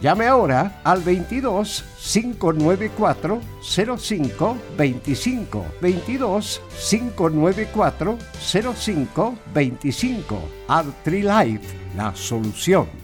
Llame ahora al 22 594 05 25 22 594 05 25 Life, la solución.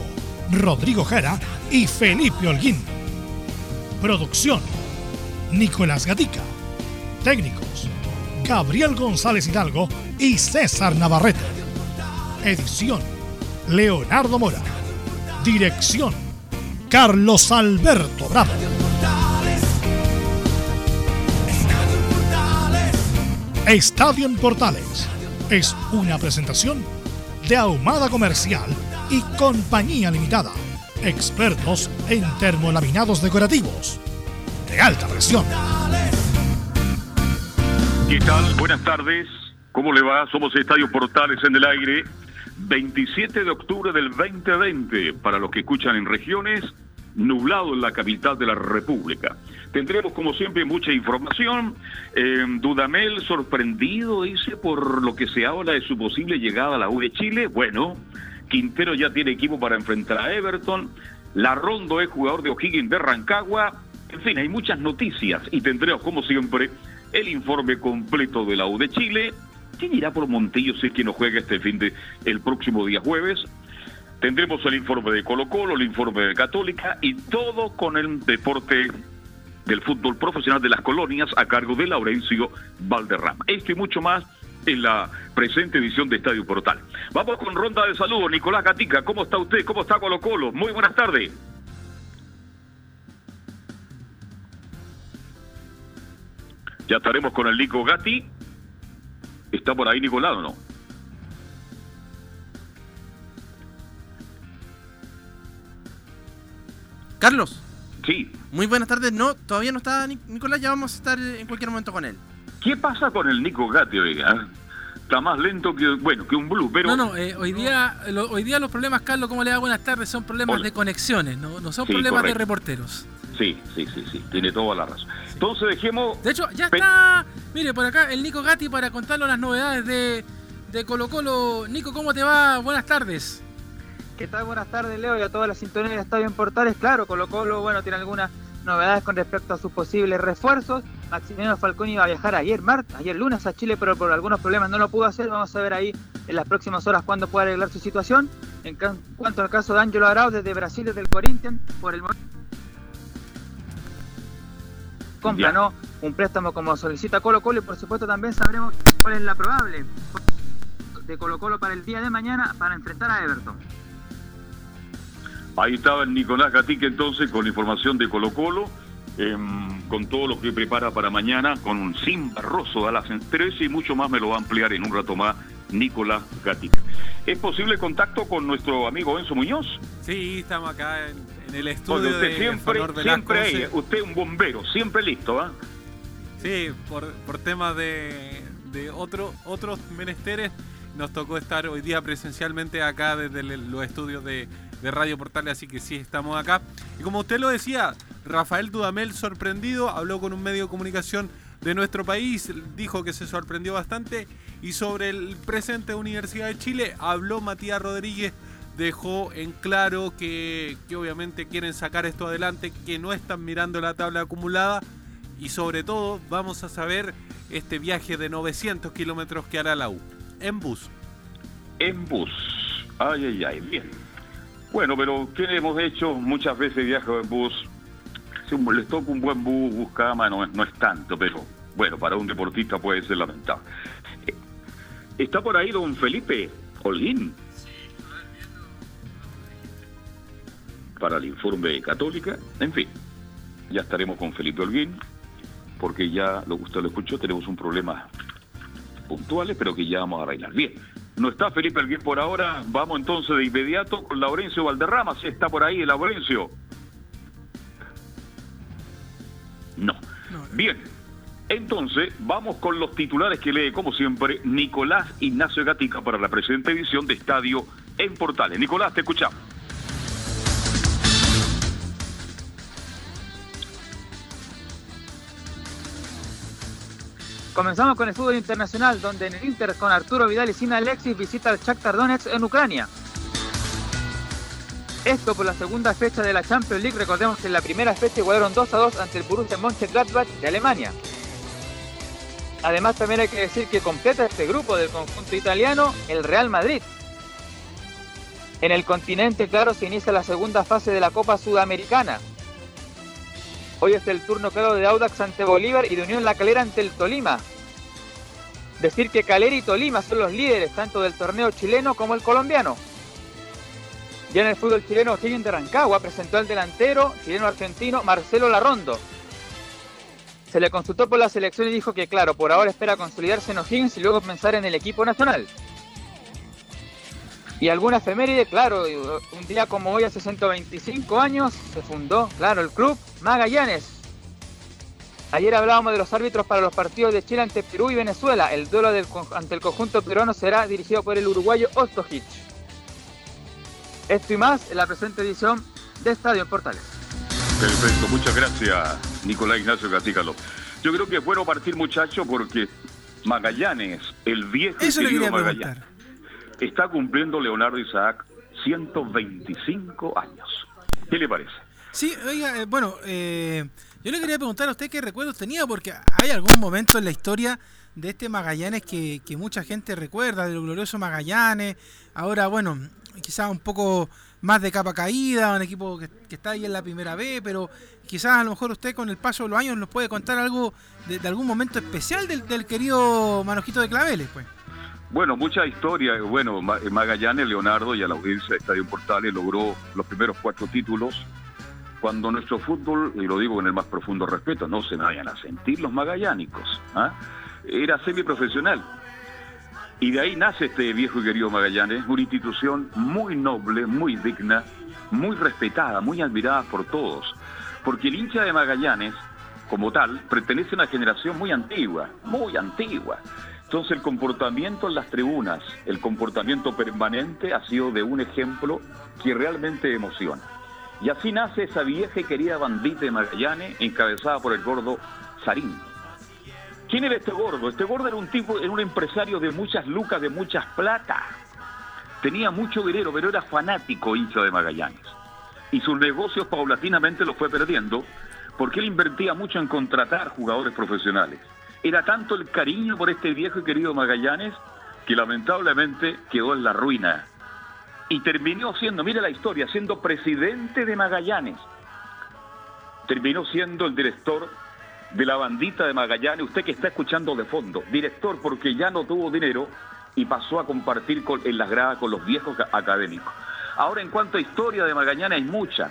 Rodrigo Jara y Felipe Holguín. Producción, Nicolás Gatica. Técnicos, Gabriel González Hidalgo y César Navarrete. Edición, Leonardo Mora. Dirección, Carlos Alberto Bravo. Estadio en Portales es una presentación de Ahumada Comercial y Compañía Limitada expertos en termolaminados decorativos de alta presión. ¿Qué tal? Buenas tardes. ¿Cómo le va? Somos Estadio Portales en el aire. 27 de octubre del 2020, para los que escuchan en regiones, nublado en la capital de la República. Tendremos, como siempre, mucha información. Eh, Dudamel sorprendido, dice, por lo que se habla de su posible llegada a la U de Chile. Bueno, Quintero ya tiene equipo para enfrentar a Everton. La Rondo es jugador de O'Higgins de Rancagua. En fin, hay muchas noticias y tendremos, como siempre, el informe completo de la U de Chile. ¿Quién irá por Montillo si es que no juega este fin de el próximo día jueves? Tendremos el informe de Colo Colo, el informe de Católica y todo con el deporte del fútbol profesional de las colonias a cargo de Laurencio Valderrama. Esto y mucho más en la presente edición de Estadio Portal. Vamos con ronda de saludos. Nicolás Gatica, ¿cómo está usted? ¿Cómo está Colo Colo? Muy buenas tardes. Ya estaremos con el Nico Gatti. ¿Está por ahí Nicolás o no? Carlos. Sí. Muy buenas tardes. No, todavía no está Nicolás, ya vamos a estar en cualquier momento con él. ¿Qué pasa con el Nico Gatti, oiga? está más lento que, bueno, que un blue, pero... No, no, eh, hoy, día, lo- hoy día los problemas, Carlos, ¿cómo le da buenas tardes? Son problemas Hola. de conexiones, no, no son Sí, problemas de reporteros. Sí, sí, sí, sí, tiene toda la razón. Entonces dejemos... De hecho, ya está, mire, por acá el Nico Gatti para contarnos las novedades de, de Colo Colo. Nico, ¿cómo te va? Buenas tardes. ¿Qué tal? Buenas tardes, Leo, y a toda la sintonía de Estadio en Portales. Claro, Colo Colo, bueno, tiene algunas novedades con respecto a sus posibles refuerzos. Maximiliano Falcón iba a viajar ayer, martes, ayer lunes a Chile, pero por algunos problemas no lo pudo hacer. Vamos a ver ahí en las próximas horas cuándo puede arreglar su situación. En cuanto al caso de Ángelo Arau desde Brasil, desde el Corinthians, por el momento compra. ¿no? Un préstamo como solicita Colo Colo y por supuesto también sabremos cuál es la probable de Colo Colo para el día de mañana para enfrentar a Everton. Ahí estaba el Nicolás Gatica entonces con la información de Colo Colo, em, con todo lo que prepara para mañana, con un Sim Barroso a las 13 y mucho más me lo va a ampliar en un rato más Nicolás Gatica. ¿Es posible contacto con nuestro amigo Enzo Muñoz? Sí, estamos acá en, en el Porque estudio usted de siempre, Velasco. siempre ahí, usted es un bombero, siempre listo, ¿ah? Sí, por, por temas de, de otro, otros menesteres, nos tocó estar hoy día presencialmente acá desde el- los estudios de, de Radio Portales, así que sí, estamos acá. Y como usted lo decía, Rafael Dudamel sorprendido, habló con un medio de comunicación de nuestro país, dijo que se sorprendió bastante y sobre el presente de Universidad de Chile habló Matías Rodríguez, dejó en claro que, que obviamente quieren sacar esto adelante, que no están mirando la tabla acumulada y sobre todo vamos a saber este viaje de 900 kilómetros que hará la U en bus. En bus. Ay, ay, ay, bien. Bueno, pero ¿qué hemos hecho? Muchas veces viajo en bus. Si les toca un buen bus, bus cama, no, no es tanto, pero bueno, para un deportista puede ser lamentable. Eh, ¿Está por ahí don Felipe Holguín? Para el informe católica. En fin, ya estaremos con Felipe Holguín, porque ya, lo usted lo escuchó, tenemos un problema puntuales, pero que ya vamos a arreglar. Bien, no está Felipe Alguien por ahora, vamos entonces de inmediato con Laurencio Valderrama, si está por ahí, Laurencio. No. Bien, entonces vamos con los titulares que lee, como siempre, Nicolás Ignacio Gatica para la presente edición de Estadio en Portales. Nicolás, te escuchamos. Comenzamos con el fútbol internacional, donde en el Inter con Arturo Vidal y sin Alexis visita al Shakhtar Donetsk en Ucrania. Esto por la segunda fecha de la Champions League. Recordemos que en la primera fecha igualaron 2 a 2 ante el Borussia Mönchengladbach de Alemania. Además también hay que decir que completa este grupo del conjunto italiano el Real Madrid. En el continente, claro, se inicia la segunda fase de la Copa Sudamericana. Hoy es el turno claro de Audax ante Bolívar y de Unión La Calera ante el Tolima. Decir que Calera y Tolima son los líderes tanto del torneo chileno como el colombiano. Ya en el fútbol chileno, Higgins de Rancagua presentó al delantero chileno-argentino Marcelo Larrondo. Se le consultó por la selección y dijo que, claro, por ahora espera consolidarse en O'Higgins y luego pensar en el equipo nacional. Y alguna efeméride, claro, un día como hoy, hace 125 años, se fundó, claro, el club Magallanes. Ayer hablábamos de los árbitros para los partidos de Chile ante Perú y Venezuela. El duelo del ante el conjunto peruano será dirigido por el uruguayo Ostojic. Esto y más en la presente edición de Estadio en Portales. Perfecto, muchas gracias, Nicolás Ignacio Gatícalo. Yo creo que es bueno partir, muchacho, porque Magallanes, el viejo Eso le querido Magallanes, preguntar. Está cumpliendo Leonardo Isaac 125 años. ¿Qué le parece? Sí, oiga, eh, bueno, eh, yo le quería preguntar a usted qué recuerdos tenía, porque hay algún momento en la historia de este Magallanes que, mucha gente recuerda, del glorioso Magallanes. Ahora, bueno, quizás un poco más de capa caída, un equipo que, está ahí en la primera B, pero quizás a lo mejor usted con el paso de los años nos puede contar algo de, de algún momento especial del, del querido Manojito de Claveles, pues. Bueno, mucha historia. Bueno, Ma- Magallanes, Leonardo y a la audiencia de Estadio Portales logró los primeros cuatro títulos. Cuando nuestro fútbol, y lo digo con el más profundo respeto, no se vayan a sentir los magallánicos, ¿ah? era semiprofesional. Y de ahí nace este viejo y querido Magallanes, una institución muy noble, muy digna, muy respetada, muy admirada por todos. Porque el hincha de Magallanes, como tal, pertenece a una generación muy antigua, muy antigua. Entonces el comportamiento en las tribunas, el comportamiento permanente ha sido de un ejemplo que realmente emociona. Y así nace esa vieja y querida bandita de Magallanes encabezada por el gordo Sarín. ¿Quién era este gordo? Este gordo era un tipo, era un empresario de muchas lucas, de muchas plata. Tenía mucho dinero, pero era fanático hincha de Magallanes. Y sus negocios paulatinamente los fue perdiendo porque él invertía mucho en contratar jugadores profesionales. Era tanto el cariño por este viejo y querido Magallanes que lamentablemente quedó en la ruina. Y terminó siendo, mire la historia, siendo presidente de Magallanes. Terminó siendo el director de la bandita de Magallanes, usted que está escuchando de fondo, director porque ya no tuvo dinero y pasó a compartir en las gradas con los viejos ca- académicos. Ahora, en cuanto a historia de Magallanes, hay mucha.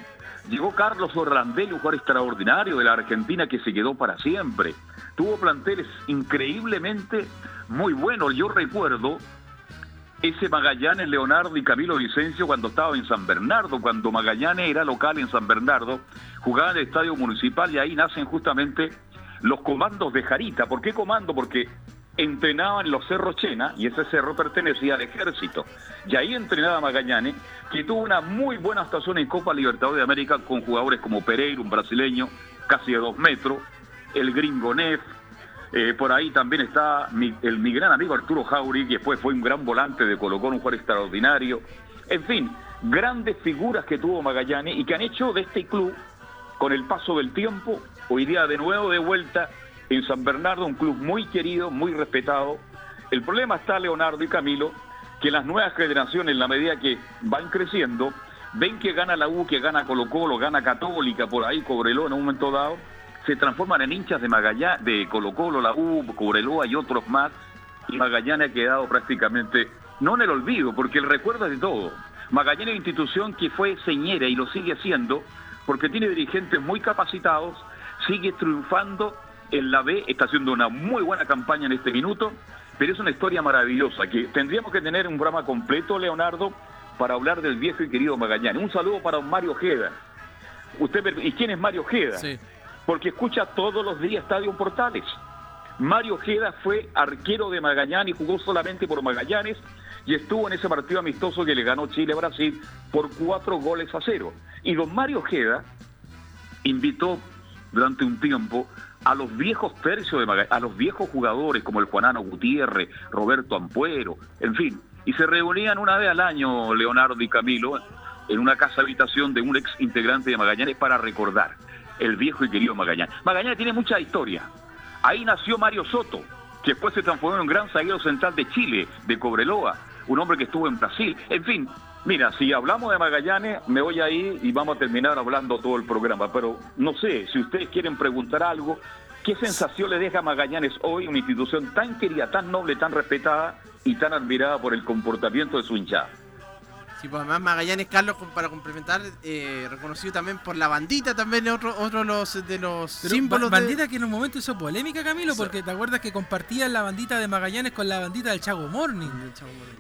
Llegó Carlos Orlandelli, un jugador extraordinario de la Argentina que se quedó para siempre. Tuvo planteles increíblemente muy buenos. Yo recuerdo ese Magallanes, Leonardo y Camilo Vicencio cuando estaba en San Bernardo, cuando Magallanes era local en San Bernardo, jugaba en el estadio municipal y ahí nacen justamente los comandos de Jarita. ¿Por qué comando? Porque entrenaban en los cerros Chena y ese cerro pertenecía al ejército. Y ahí entrenaba Magallanes, que tuvo una muy buena actuación en Copa Libertadores de América con jugadores como Pereira, un brasileño, casi de dos metros, el gringo Neff, eh, por ahí también está mi- el, mi gran amigo Arturo Jauri, que después fue un gran volante de Colo Colo, un jugador extraordinario. En fin, grandes figuras que tuvo Magallanes y que han hecho de este club, con el paso del tiempo, hoy día de nuevo de vuelta en San Bernardo, un club muy querido, muy respetado. El problema está, Leonardo y Camilo, que las nuevas generaciones, en la medida que van creciendo, ven que gana la U, que gana Colo Colo, gana Católica, por ahí Cobreloa en un momento dado, se transforman en hinchas de Magallanes, de Colo Colo, la U, Cobreloa y otros más, y Magallanes ha quedado prácticamente, no en el olvido, porque el recuerdo es de todo. Magallanes es una institución que fue señera y lo sigue siendo, porque tiene dirigentes muy capacitados, sigue triunfando en la B, está haciendo una muy buena campaña en este minuto, pero es una historia maravillosa, que tendríamos que tener un programa completo, Leonardo, para hablar del viejo y querido Magallanes. Un saludo para don Mario Ojeda. Usted, ¿Y quién es Mario Ojeda? Porque escucha todos los días Estadio Portales. Mario Ojeda fue arquero de Magallanes y jugó solamente por Magallanes y estuvo en ese partido amistoso que le ganó Chile a Brasil por cuatro goles a cero. Y don Mario Ojeda invitó durante un tiempo a los viejos tercios de Magallanes, a los viejos jugadores como el Juanano Gutiérrez, Roberto Ampuero, en fin, y se reunían una vez al año Leonardo y Camilo en una casa habitación de un ex integrante de Magallanes para recordar el viejo y querido Magallanes. Magallanes tiene mucha historia. Ahí nació Mario Soto, que después se transformó en un gran zaguero central de Chile, de Cobreloa, un hombre que estuvo en Brasil. En fin, mira, si hablamos de Magallanes, me voy ahí y vamos a terminar hablando todo el programa. Pero no sé, si ustedes quieren preguntar algo, ¿qué sensación le deja Magallanes hoy, una institución tan querida, tan noble, tan respetada y tan admirada por el comportamiento de su hinchada? Sí, pues además Magallanes, Carlos, para complementar, eh, reconocido también por la bandita, también otro, otro de los, de los Pero símbolos de- bandita que en un momento hizo polémica, Camilo, porque te acuerdas que compartían la bandita de Magallanes con la bandita del Chago Morning.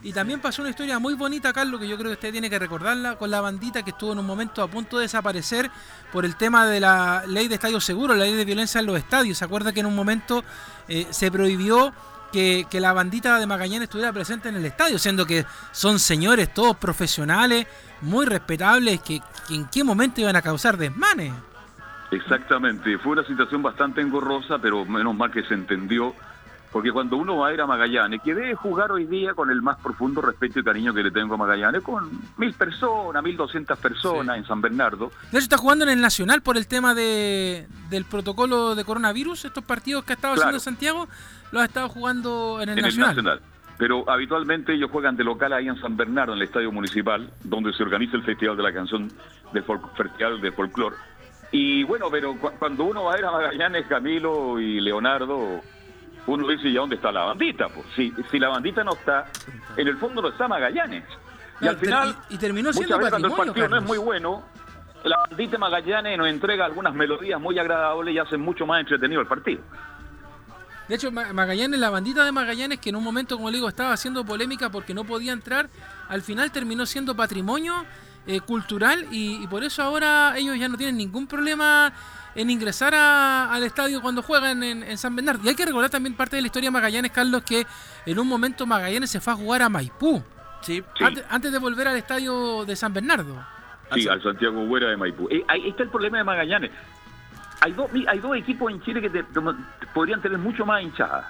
Y también pasó una historia muy bonita, Carlos, que yo creo que usted tiene que recordarla, con la bandita que estuvo en un momento a punto de desaparecer por el tema de la ley de estadios seguros, la ley de violencia en los estadios. ¿Se acuerda que en un momento eh, se prohibió que, que la bandita de Magallanes estuviera presente en el estadio, siendo que son señores todos profesionales, muy respetables, que, que en qué momento iban a causar desmanes? Exactamente, fue una situación bastante engorrosa, pero menos mal que se entendió, porque cuando uno va a ir a Magallanes, que debe jugar hoy día con el más profundo respeto y cariño que le tengo a Magallanes, con mil personas, mil doscientas personas en San Bernardo, De hecho, está jugando en el Nacional por el tema de, del protocolo de coronavirus. Estos partidos que ha estado Claro. haciendo Santiago los ha estado jugando en el en Nacional. el Nacional. Pero habitualmente ellos juegan de local ahí en San Bernardo, en el Estadio Municipal, donde se organiza el Festival de la Canción del Festival de Folclor. Y bueno, pero cu- cuando uno va a ir a Magallanes, Camilo y Leonardo, uno dice, ¿y a dónde está la bandita? Pues si, si la bandita no está, en el fondo no está Magallanes. Y No, al final, y- y terminó muchas siendo veces cuando el partido no es muy bueno, la bandita Magallanes nos entrega algunas melodías muy agradables y hacen mucho más entretenido el partido. De hecho, Ma- Magallanes, la bandita de Magallanes, que en un momento, como le digo, estaba haciendo polémica porque no podía entrar, al final terminó siendo patrimonio eh, cultural y, y por eso ahora ellos ya no tienen ningún problema en ingresar a- al estadio cuando juegan en, en San Bernardo. Y hay que recordar también parte de la historia de Magallanes, Carlos, que en un momento Magallanes se fue a jugar a Maipú. Sí. Antes, antes de volver al estadio de San Bernardo. Sí, al Santiago Güera de Maipú. Eh, ahí está el problema de Magallanes. Hay dos, hay dos equipos en Chile que te- te- podrían tener mucho más hinchadas.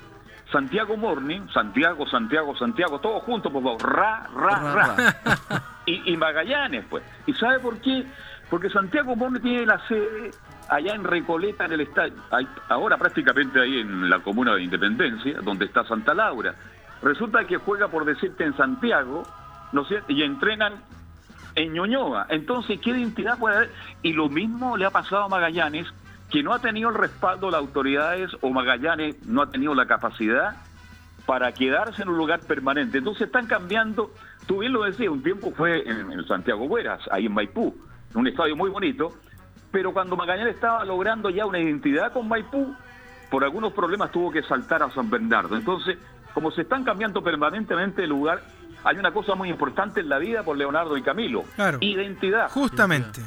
Santiago Morning, Santiago, Santiago, Santiago, todos juntos, por favor, ra, ra, ra. Y, y Magallanes, pues. ¿Y sabe por qué? Porque Santiago Morning tiene la sede allá en Recoleta, en el estadio, ahora prácticamente ahí en la comuna de Independencia, donde está Santa Laura. Resulta que juega, por decirte, en Santiago, ¿no es cierto? Y entrenan en Ñuñoa. Entonces, ¿qué identidad puede haber? Y lo mismo le ha pasado a Magallanes, que no ha tenido el respaldo de las autoridades o Magallanes no ha tenido la capacidad para quedarse en un lugar permanente. Entonces están cambiando, tú bien lo decías, un tiempo fue en, en Santiago Bueras, ahí en Maipú, en un estadio muy bonito, pero cuando Magallanes estaba logrando ya una identidad con Maipú, por algunos problemas tuvo que saltar a San Bernardo. Entonces, como se están cambiando permanentemente de lugar, hay una cosa muy importante en la vida por Leonardo y Camilo. Claro. Identidad. Justamente.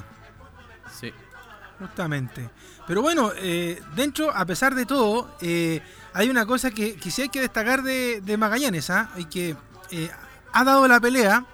Justamente. Pero bueno, eh, dentro, a pesar de todo, eh, hay una cosa que, que sí hay que destacar de, de Magallanes, ¿ah? Y que eh, ha dado la pelea,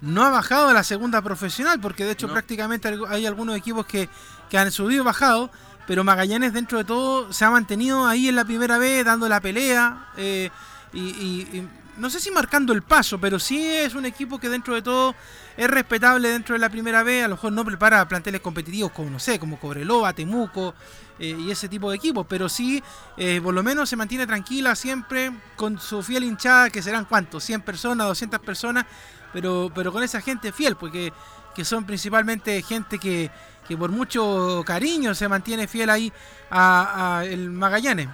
no ha bajado a la segunda profesional, porque de hecho No. prácticamente hay algunos equipos que, que han subido y bajado, pero Magallanes dentro de todo se ha mantenido ahí en la primera vez, dando la pelea, y, y- y no sé si marcando el paso, pero sí es un equipo que dentro de todo es respetable dentro de la primera vez, a lo mejor no prepara planteles competitivos como, no sé, como Cobreloa, Temuco eh, y ese tipo de equipos, pero sí, eh, por lo menos se mantiene tranquila siempre con su fiel hinchada, que serán cuántos, 100 personas, 200 personas, pero, pero con esa gente fiel, porque que son principalmente gente que, que por mucho cariño se mantiene fiel ahí a, a el Magallanes.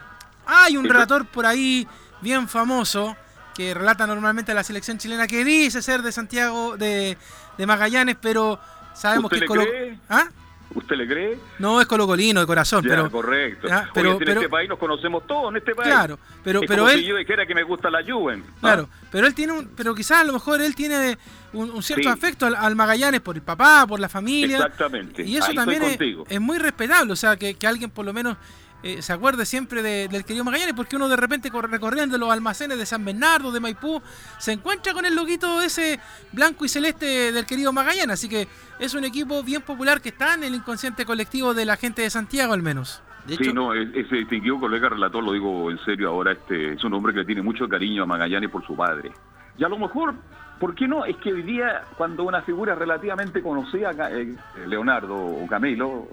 Hay un relator por ahí bien famoso que relata normalmente la selección chilena que dice ser de Santiago, de, de Magallanes, pero sabemos ¿Usted que es le Colo... cree? ¿Ah? ¿Usted le cree? No, es colocolino de corazón, Ya, pero... correcto. Oye, pero- en pero- este país nos conocemos todos, en este país. Claro, pero- Es pero como él- si yo dijera que me gusta la Juven. ¿ah? Claro, pero él tiene un, pero quizás a lo mejor él tiene un, un cierto Sí. afecto al, al Magallanes por el papá, por la familia. Exactamente. Y eso Ahí también es, es muy respetable, o sea, que, que alguien por lo menos eh, se acuerde siempre de- del querido Magallanes, porque uno de repente recorriendo los almacenes de San Bernardo, de Maipú, se encuentra con el loguito ese blanco y celeste del querido Magallanes, así que es un equipo bien popular que está en el inconsciente colectivo de la gente de Santiago al menos. De Sí, no, es- ese distinguido colega relator, lo digo en serio ahora, este es un hombre que le tiene mucho cariño a Magallanes por su padre. Y a lo mejor, ¿por qué no? Es que hoy día, cuando una figura relativamente conocida, eh, Leonardo o Camilo,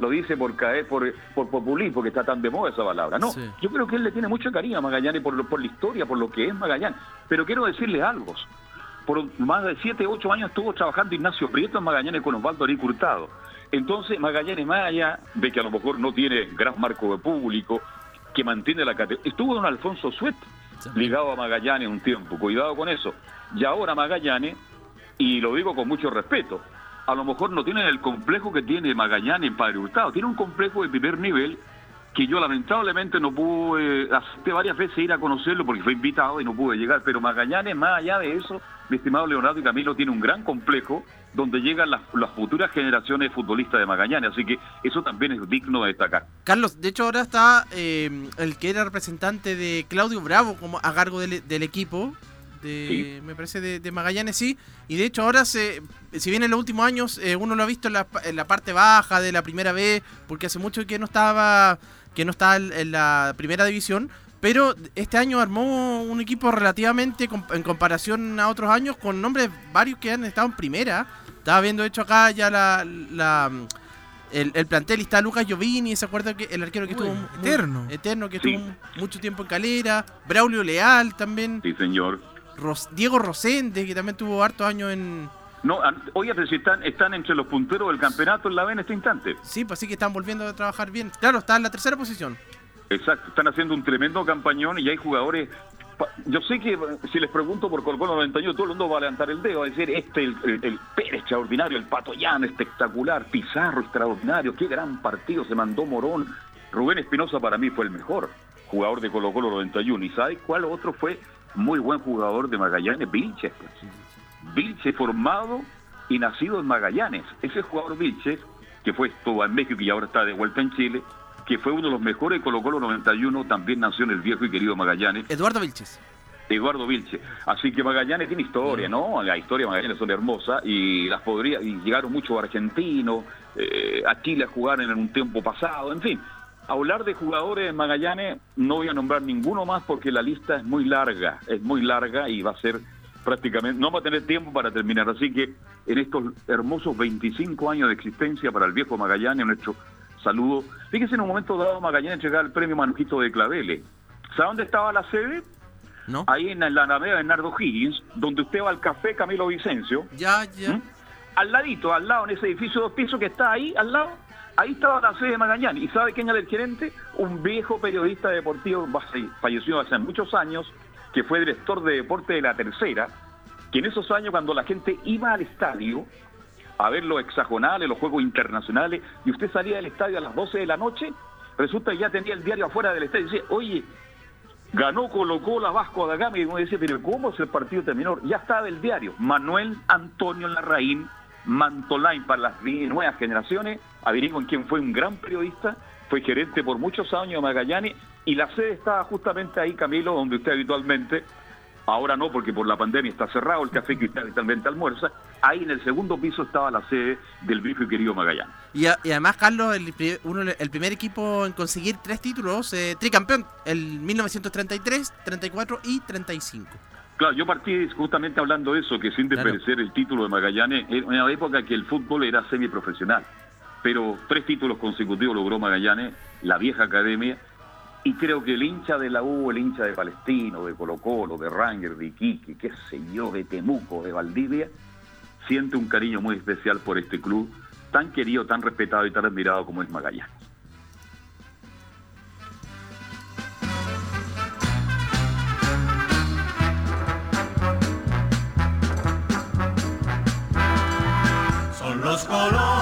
lo dice por caer, por, por populismo, que está tan de moda esa palabra. No, Sí. yo creo que él le tiene mucho cariño a Magallanes por, por la historia, por lo que es Magallanes. Pero quiero decirle algo. Por más de 7, 8 años estuvo trabajando Ignacio Prieto en Magallanes con Osvaldo Aric Hurtado. Entonces, Magallanes, más allá de que a lo mejor no tiene gran marco de público, que mantiene la categoría. Estuvo don Alfonso Suet ligado a Magallanes un tiempo, cuidado con eso. Y ahora Magallanes, y lo digo con mucho respeto, a lo mejor no tiene el complejo que tiene Magallanes en Padre Hurtado, tiene un complejo de primer nivel que yo lamentablemente no pude, acepté varias veces ir a conocerlo porque fue invitado y no pude llegar, pero Magallanes, más allá de eso, mi estimado Leonardo y Camilo, tiene un gran complejo donde llegan las, futuras generaciones de futbolistas de Magallanes, así que eso también es digno de destacar. Carlos, de hecho ahora está eh, el que era representante de Claudio Bravo como a cargo del equipo. De, Me parece de, de Magallanes, sí. Y de hecho ahora, se, si bien en los últimos años eh, uno lo ha visto en la, pa- en la parte baja de la primera vez, porque hace mucho que no estaba que no estaba en, la primera división, pero este año armó un equipo relativamente com- en comparación a otros años con nombres varios que han estado en primera. Estaba viendo, de hecho, acá ya la, la- el, el plantel y está Lucas Giovini, ¿se acuerda que el arquero que Uy, estuvo muy- eterno. eterno que Sí. estuvo mucho tiempo en Calera, Braulio Leal también, Sí, señor. Ros- Diego Rosende, que también tuvo hartos años en... No, an- oye, pero si están, están entre los punteros del campeonato en la B en este instante. Sí, pues sí que están volviendo a trabajar bien. Claro, está en la tercera posición. Exacto, están haciendo un tremendo campañón y hay jugadores. Yo sé que si les pregunto por Colo Colo 91, todo el mundo va a levantar el dedo, va a decir: Este, el, el, el Pérez extraordinario, el Pato Llano espectacular, Pizarro extraordinario, qué gran partido se mandó Morón. Rubén Espinosa para mí fue el mejor jugador de Colo Colo 91. ¿Y sabe cuál otro fue muy buen jugador de Magallanes? Vilches. pues. Vilche formado y nacido en Magallanes. Ese jugador Vilches, que fue estuvo en México y ahora está de vuelta en Chile, que fue uno de los mejores de Colo Colo 91, también nació en el viejo y querido Magallanes. Eduardo Vilches. Eduardo Vilche. Así que Magallanes tiene historia, ¿no? La historia de Magallanes son hermosas y las podría, y llegaron muchos argentinos eh, a Chile a jugar en un tiempo pasado, en fin. Hablar de jugadores de Magallanes, no voy a nombrar ninguno más porque la lista es muy larga, es muy larga y va a ser prácticamente, no va a tener tiempo para terminar. Así que en estos hermosos 25 años de existencia para el viejo Magallanes, nuestro saludo. Fíjese, en un momento dado Magallanes llegaba el premio Manujito de Claveles. ¿Sabe dónde estaba la sede? ¿No? Ahí en la Alameda de Nardo Higgins, donde usted va al café Camilo Vicencio. Ya, ya. ¿Mm? Al ladito, al lado, en ese edificio de dos pisos que está ahí, al lado, ahí estaba la sede de Magallanes. ¿Y sabe quién era el gerente? Un viejo periodista deportivo, falleció hace muchos años, que fue director de deporte de la tercera, que en esos años cuando la gente iba al estadio a ver los hexagonales, los juegos internacionales, y usted salía del estadio a las 12 de la noche, resulta que ya tenía el diario afuera del estadio y decía, oye, ganó colocó la Vasco da Gama y uno dice, pero ¿cómo si el partido terminó? Ya estaba el diario. Manuel Antonio Larraín, Mantolain para las nuevas generaciones, averiguan quién fue un gran periodista, fue gerente por muchos años de Magallanes y la sede estaba justamente ahí, Camilo, donde usted habitualmente, ahora no porque por la pandemia está cerrado el café que usted habitualmente almuerza, ahí en el segundo piso estaba la sede del viejo y querido Magallanes. Y, a- y además, Carlos, el, uno, el primer equipo en conseguir tres títulos, eh, tricampeón, el 1933, 34 y 35. Claro, yo partí justamente hablando de eso, que sin Claro. desmerecer el título de Magallanes, en una época que el fútbol era semiprofesional, pero tres títulos consecutivos logró Magallanes, la vieja academia, y creo que el hincha de la U, el hincha de Palestino, de Colo Colo, de Ranger, de Iquique, qué sé yo, de Temuco, de Valdivia, siente un cariño muy especial por este club, tan querido, tan respetado y tan admirado como es Magallanes. Son los colores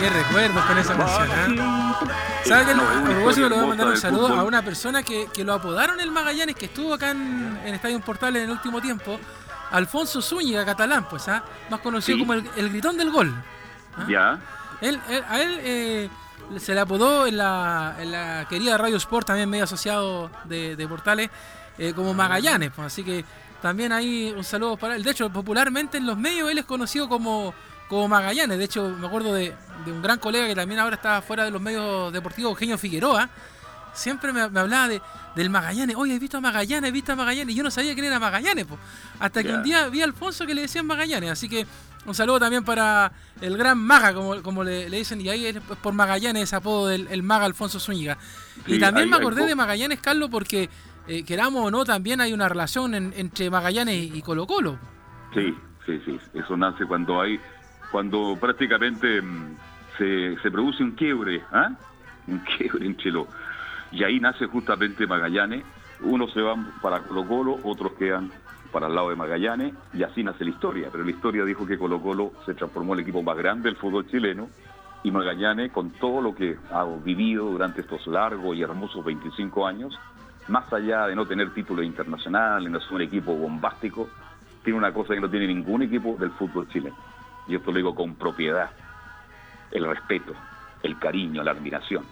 qué recuerdos con esa canción, ¿ah? ¿Sabes una propósito, le voy a mandar un saludo fútbol. a una persona que, que lo apodaron el Magallanes, que estuvo acá en, en Estadio Portal en el último tiempo. Alfonso Zúñiga, catalán, pues, ¿ah? más conocido Sí. como el, el gritón del gol. Ya. Él, él- a él eh, se le apodó en la, en la querida Radio Sport, también medio asociado de, de Portales, eh, como Magallanes. pues, así que también hay un saludo para él. De hecho, popularmente en los medios él es conocido como, como Magallanes. De hecho, me acuerdo de, de un gran colega que también ahora está fuera de los medios deportivos, Eugenio Figueroa. Siempre me, me hablaba de, del Magallanes. Oye, he visto a Magallanes, he visto a Magallanes. Y yo no sabía quién era Magallanes. po. Hasta que un día vi a Alfonso que le decían Magallanes. Así que un saludo también para el gran Maga, como, como le, le dicen. Y ahí es por Magallanes ese apodo del el Maga Alfonso Zúñiga. y Sí, también hay- me acordé de Magallanes, Carlos, porque eh, queramos o no, también hay una relación en- entre Magallanes y Colo Colo. Sí, sí, sí. Eso nace cuando hay, cuando prácticamente mm, se, se produce un quiebre, ¿ah? Un quiebre entre los... Y ahí nace justamente Magallanes. Unos se van para Colo Colo, otros quedan para el lado de Magallanes, y así nace la historia. Pero la historia dijo que Colo Colo se transformó en el equipo más grande del fútbol chileno, y Magallanes, con todo lo que ha vivido durante estos largos y hermosos 25 años, más allá de no tener título internacional, no ser un equipo bombástico, tiene una cosa que no tiene ningún equipo del fútbol chileno. Y esto lo digo con propiedad. El respeto, el cariño, la admiración.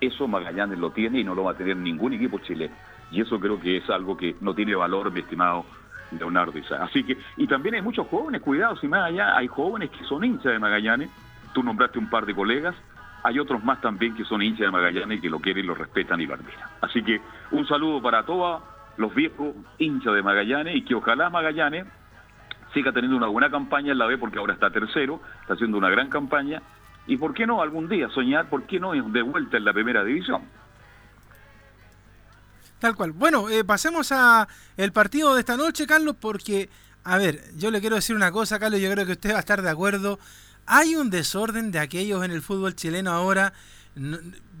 Eso Magallanes lo tiene y no lo va a tener ningún equipo chileno. Y eso creo que es algo que no tiene valor, mi estimado Leonardo Isaac. Así que, y también hay muchos jóvenes, cuidado, si más allá hay jóvenes que son hinchas de Magallanes. Tú nombraste un par de colegas. Hay otros más también que son hinchas de Magallanes y que lo quieren, lo respetan y lo admiran. Así que un saludo para todos los viejos hinchas de Magallanes y que ojalá Magallanes siga teniendo una buena campaña en la B porque ahora está tercero, está haciendo una gran campaña. Y por qué no algún día soñar, por qué no de vuelta en la primera división. Tal cual. Bueno, eh, pasemos a el partido de esta noche, Carlos, porque, a ver, yo le quiero decir una cosa, Carlos, yo creo que usted va a estar de acuerdo. Hay un desorden de aquellos en el fútbol chileno ahora.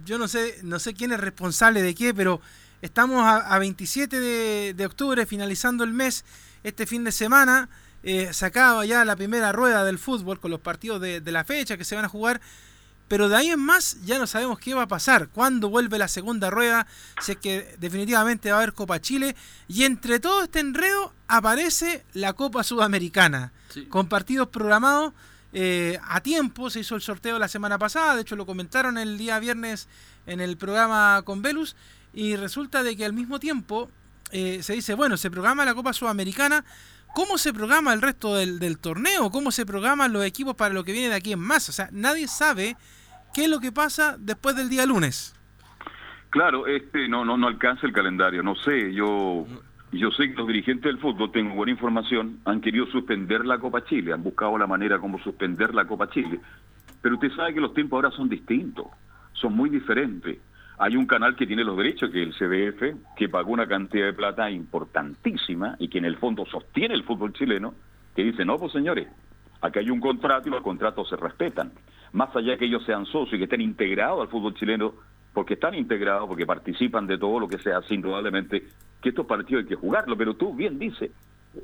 Yo no sé, no sé quién es responsable de qué, pero estamos a, a 27 de, de octubre, finalizando el mes, este fin de semana. Eh, se acaba ya la primera rueda del fútbol con los partidos de, de la fecha que se van a jugar. Pero de ahí en más ya no sabemos qué va a pasar, cuándo vuelve la segunda rueda, si es que definitivamente va a haber Copa Chile. Y entre todo este enredo aparece la Copa Sudamericana, con partidos programados eh, a tiempo. Se hizo el sorteo la semana pasada, de hecho lo comentaron el día viernes en el programa con Velus. Y resulta de que al mismo tiempo eh, se dice, bueno, se programa la Copa Sudamericana. ¿Cómo se programa el resto del, del torneo? ¿Cómo se programan los equipos para lo que viene de aquí en más? O sea, nadie sabe qué es lo que pasa después del día lunes. Claro, este no no no alcanza el calendario, no sé, yo yo sé que los dirigentes del fútbol, tengo buena información, han querido suspender la Copa Chile, han buscado la manera como suspender la Copa Chile. Pero usted sabe que los tiempos ahora son distintos, son muy diferentes. Hay un canal que tiene los derechos, que es el CDF, que pagó una cantidad de plata importantísima y que en el fondo sostiene el fútbol chileno, que dice, no, pues señores, aquí hay un contrato y los contratos se respetan. Más allá que ellos sean socios y que estén integrados al fútbol chileno, porque están integrados, porque participan de todo lo que sea, así, indudablemente que estos partidos hay que jugarlos. Pero tú bien dices,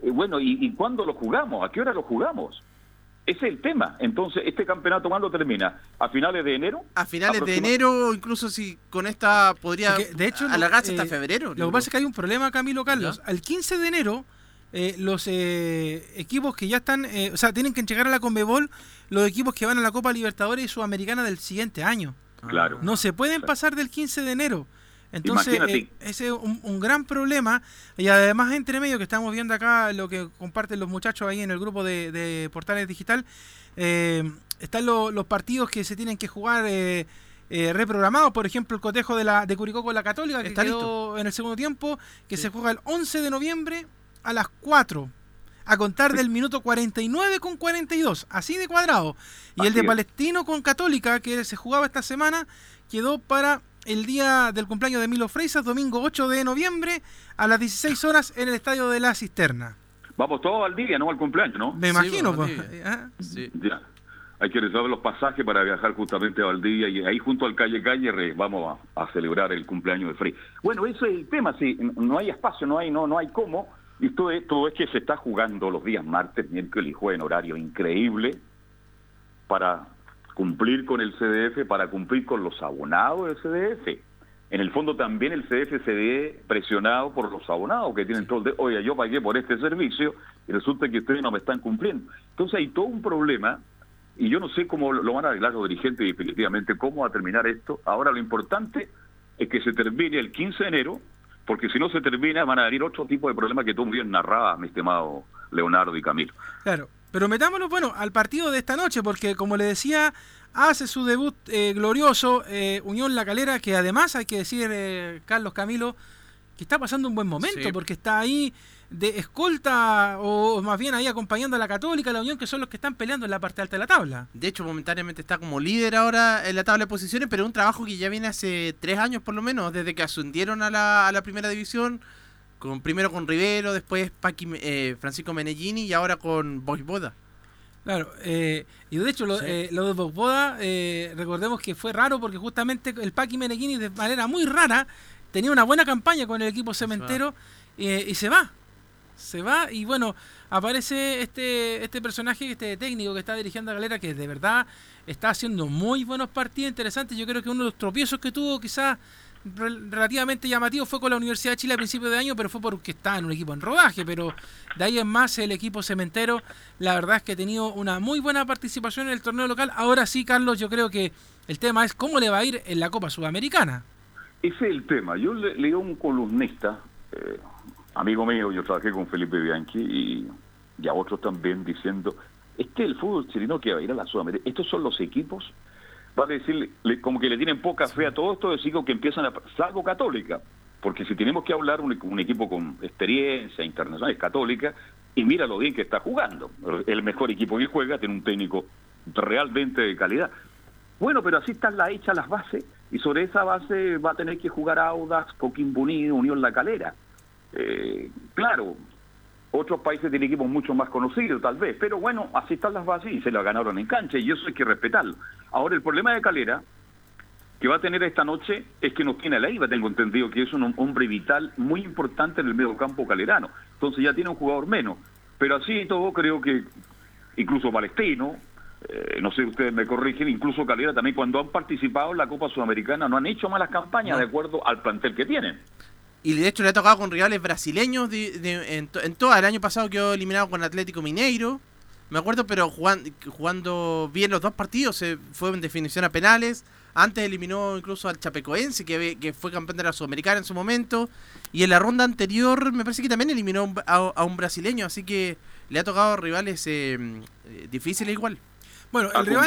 eh, bueno, ¿y, ¿y cuándo lo jugamos? ¿A qué hora lo jugamos? Ese es el tema. Entonces, ¿este campeonato cuándo termina? ¿A finales de enero? A finales de enero, incluso si con esta podría Porque, de hecho, alargarse eh, hasta febrero. Lo que pasa es que hay un problema, Camilo Carlos. Al 15 de enero, eh, los eh, equipos que ya están, eh, o sea, tienen que llegar a la Conmebol los equipos que van a la Copa Libertadores y Sudamericana del siguiente año. Claro. No se pueden pasar del 15 de enero. Entonces, eh, ese es un, un gran problema. Y además, entre medio, que estamos viendo acá lo que comparten los muchachos ahí en el grupo de, de Portales Digital, eh, están lo- los partidos que se tienen que jugar eh, reprogramados. Por ejemplo, el cotejo de, la, de Curicó con la Católica, que Está quedó en el segundo tiempo, que se juega el 11 de noviembre a las 4. A contar del minuto 49 con 42, así de cuadrado. Y el de es. Palestino con Católica, que se jugaba esta semana, quedó para el día del cumpleaños de Milo Freisas, domingo 8 de noviembre, a las 16 horas en el estadio de la Cisterna. Vamos todos al día, no al cumpleaños, ¿no? Me imagino, pues, sí. ¿ah? Ya. Hay que reservar los pasajes para viajar justamente a Valdivia y ahí junto al calle Calle re- vamos a, a celebrar el cumpleaños de Frey. Bueno, ese es el tema, sí, no hay espacio, no hay, no, no hay cómo. Y todo es, todo es que se está jugando los días martes, miércoles y jueves en horario increíble para cumplir con el CDF, para cumplir con los abonados del CDF. En el fondo también el CDF se ve presionado por los abonados que tienen todo el de, oye, yo pagué por este servicio y resulta que ustedes no me están cumpliendo. Entonces hay todo un problema y yo no sé cómo lo lo van a arreglar los dirigentes definitivamente, cómo va a terminar esto. Ahora lo importante es que se termine el 15 de enero, porque si no se termina van a venir otro tipo de problemas que tú muy bien narrabas, mi estimado Leonardo y Camilo. Claro, pero metámonos, bueno, al partido de esta noche, porque como le decía, hace su debut eh, glorioso eh, Unión La Calera, que además hay que decir, eh, Carlos Camilo, que está pasando un buen momento, Sí. porque está ahí de escolta, o más bien ahí acompañando a la Católica, a la Unión, que son los que están peleando en la parte alta de la tabla. De hecho, momentáneamente está como líder ahora en la tabla de posiciones, pero un trabajo que ya viene hace tres años por lo menos, desde que ascendieron a la, a la primera división, con primero con Rivero, después Paqui, eh, Francisco Menellini y ahora con Boda. Claro, eh, y de hecho lo, Sí. eh, lo de Bogboda, eh, recordemos que fue raro porque justamente el Paqui Meneghini de manera muy rara tenía una buena campaña con el equipo cementero y se va. Se va y bueno, aparece este, este personaje, este técnico que está dirigiendo a Galera que de verdad está haciendo muy buenos partidos interesantes. Yo creo que uno de los tropiezos que tuvo quizás relativamente llamativo fue con la Universidad de Chile a principios de año, pero fue porque estaba en un equipo en rodaje, pero de ahí en más el equipo cementero, la verdad es que ha tenido una muy buena participación en el torneo local. Ahora sí, Carlos, yo creo que el tema es cómo le va a ir en la Copa Sudamericana. Ese es el tema. Yo le, leí a un columnista, eh, amigo mío, yo trabajé con Felipe Bianchi y, y a otros también diciendo, es que el fútbol chileno que va a ir a la Sudamérica, estos son los equipos, va a decir, le- como que le tienen poca fe a todo esto, decir que empiezan a, salvo Católica, porque si tenemos que hablar un, un equipo con experiencia internacional es Católica, y mira lo bien que está jugando, el mejor equipo que juega, tiene un técnico realmente de calidad. Bueno, pero así están la, hechas las bases y sobre esa base va a tener que jugar Audax, Coquimbo Unido, Unión La Calera. Eh, claro, otros países tienen equipos mucho más conocidos, tal vez, pero bueno, así están las bases y se la ganaron en cancha y eso hay que respetarlo. Ahora, el problema de Calera, que va a tener esta noche, es que no tiene a Leiva, tengo entendido que es un hombre vital muy importante en el medio campo calerano. Entonces ya tiene un jugador menos. Pero así y todo, creo que incluso Palestino, eh, no sé, ustedes me corrigen, incluso Calera también, cuando han participado en la Copa Sudamericana, no han hecho malas campañas de acuerdo al plantel que tienen. Y de hecho le ha tocado con rivales brasileños de- de- en, to- en todo. El año pasado quedó eliminado con Atlético Mineiro. Me acuerdo, pero jugan- jugando bien los dos partidos. Se fue en definición a penales. Antes eliminó incluso al Chapecoense, que, fue campeón de la Sudamericana en su momento. Y en la ronda anterior me parece que también eliminó a un- a, un brasileño. Así que le ha tocado rivales eh, eh, difíciles igual. Bueno, el rival.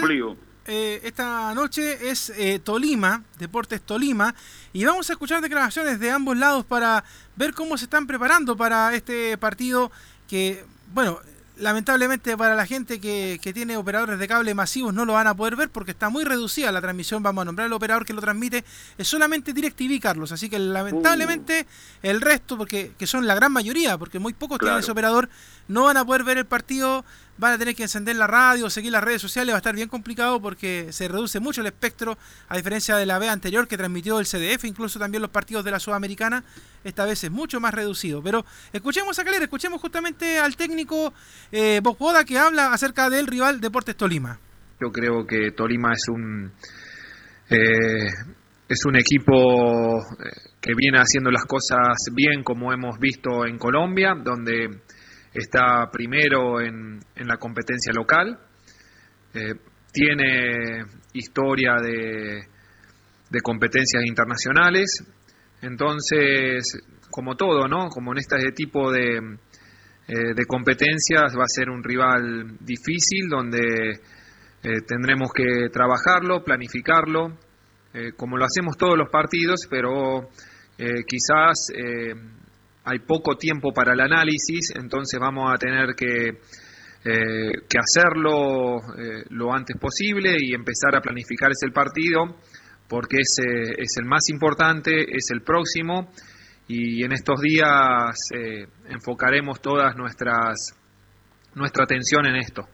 Eh, esta noche es eh, Tolima, Deportes Tolima, y vamos a escuchar declaraciones de ambos lados para ver cómo se están preparando para este partido que, bueno, lamentablemente para la gente que, que tiene operadores de cable masivos no lo van a poder ver porque está muy reducida la transmisión, vamos a nombrar el operador que lo transmite, es solamente DirecTV, Carlos, así que lamentablemente el resto, porque que son la gran mayoría, porque muy pocos tienen ese operador, no van a poder ver el partido, van a tener que encender la radio, seguir las redes sociales, va a estar bien complicado porque se reduce mucho el espectro, a diferencia de la vez anterior que transmitió el CDF, incluso también los partidos de la Sudamericana, esta vez es mucho más reducido. Pero escuchemos a Calera, escuchemos justamente al técnico eh, Boda que habla acerca del rival Deportes Tolima. Yo creo que Tolima es un eh, es un equipo eh, que viene haciendo las cosas bien como hemos visto en Colombia, donde está primero en, en la competencia local, eh, tiene historia de, de competencias internacionales, entonces, como todo, ¿no? Como en este tipo de, eh, de competencias va a ser un rival difícil donde eh, tendremos que trabajarlo, planificarlo, como lo hacemos todos los partidos, pero quizás hay poco tiempo para el análisis, entonces vamos a tener que, eh, que hacerlo eh, lo antes posible y empezar a planificar ese partido, porque es, eh, es el más importante, es el próximo, y en estos días enfocaremos todas nuestras nuestra atención en esto.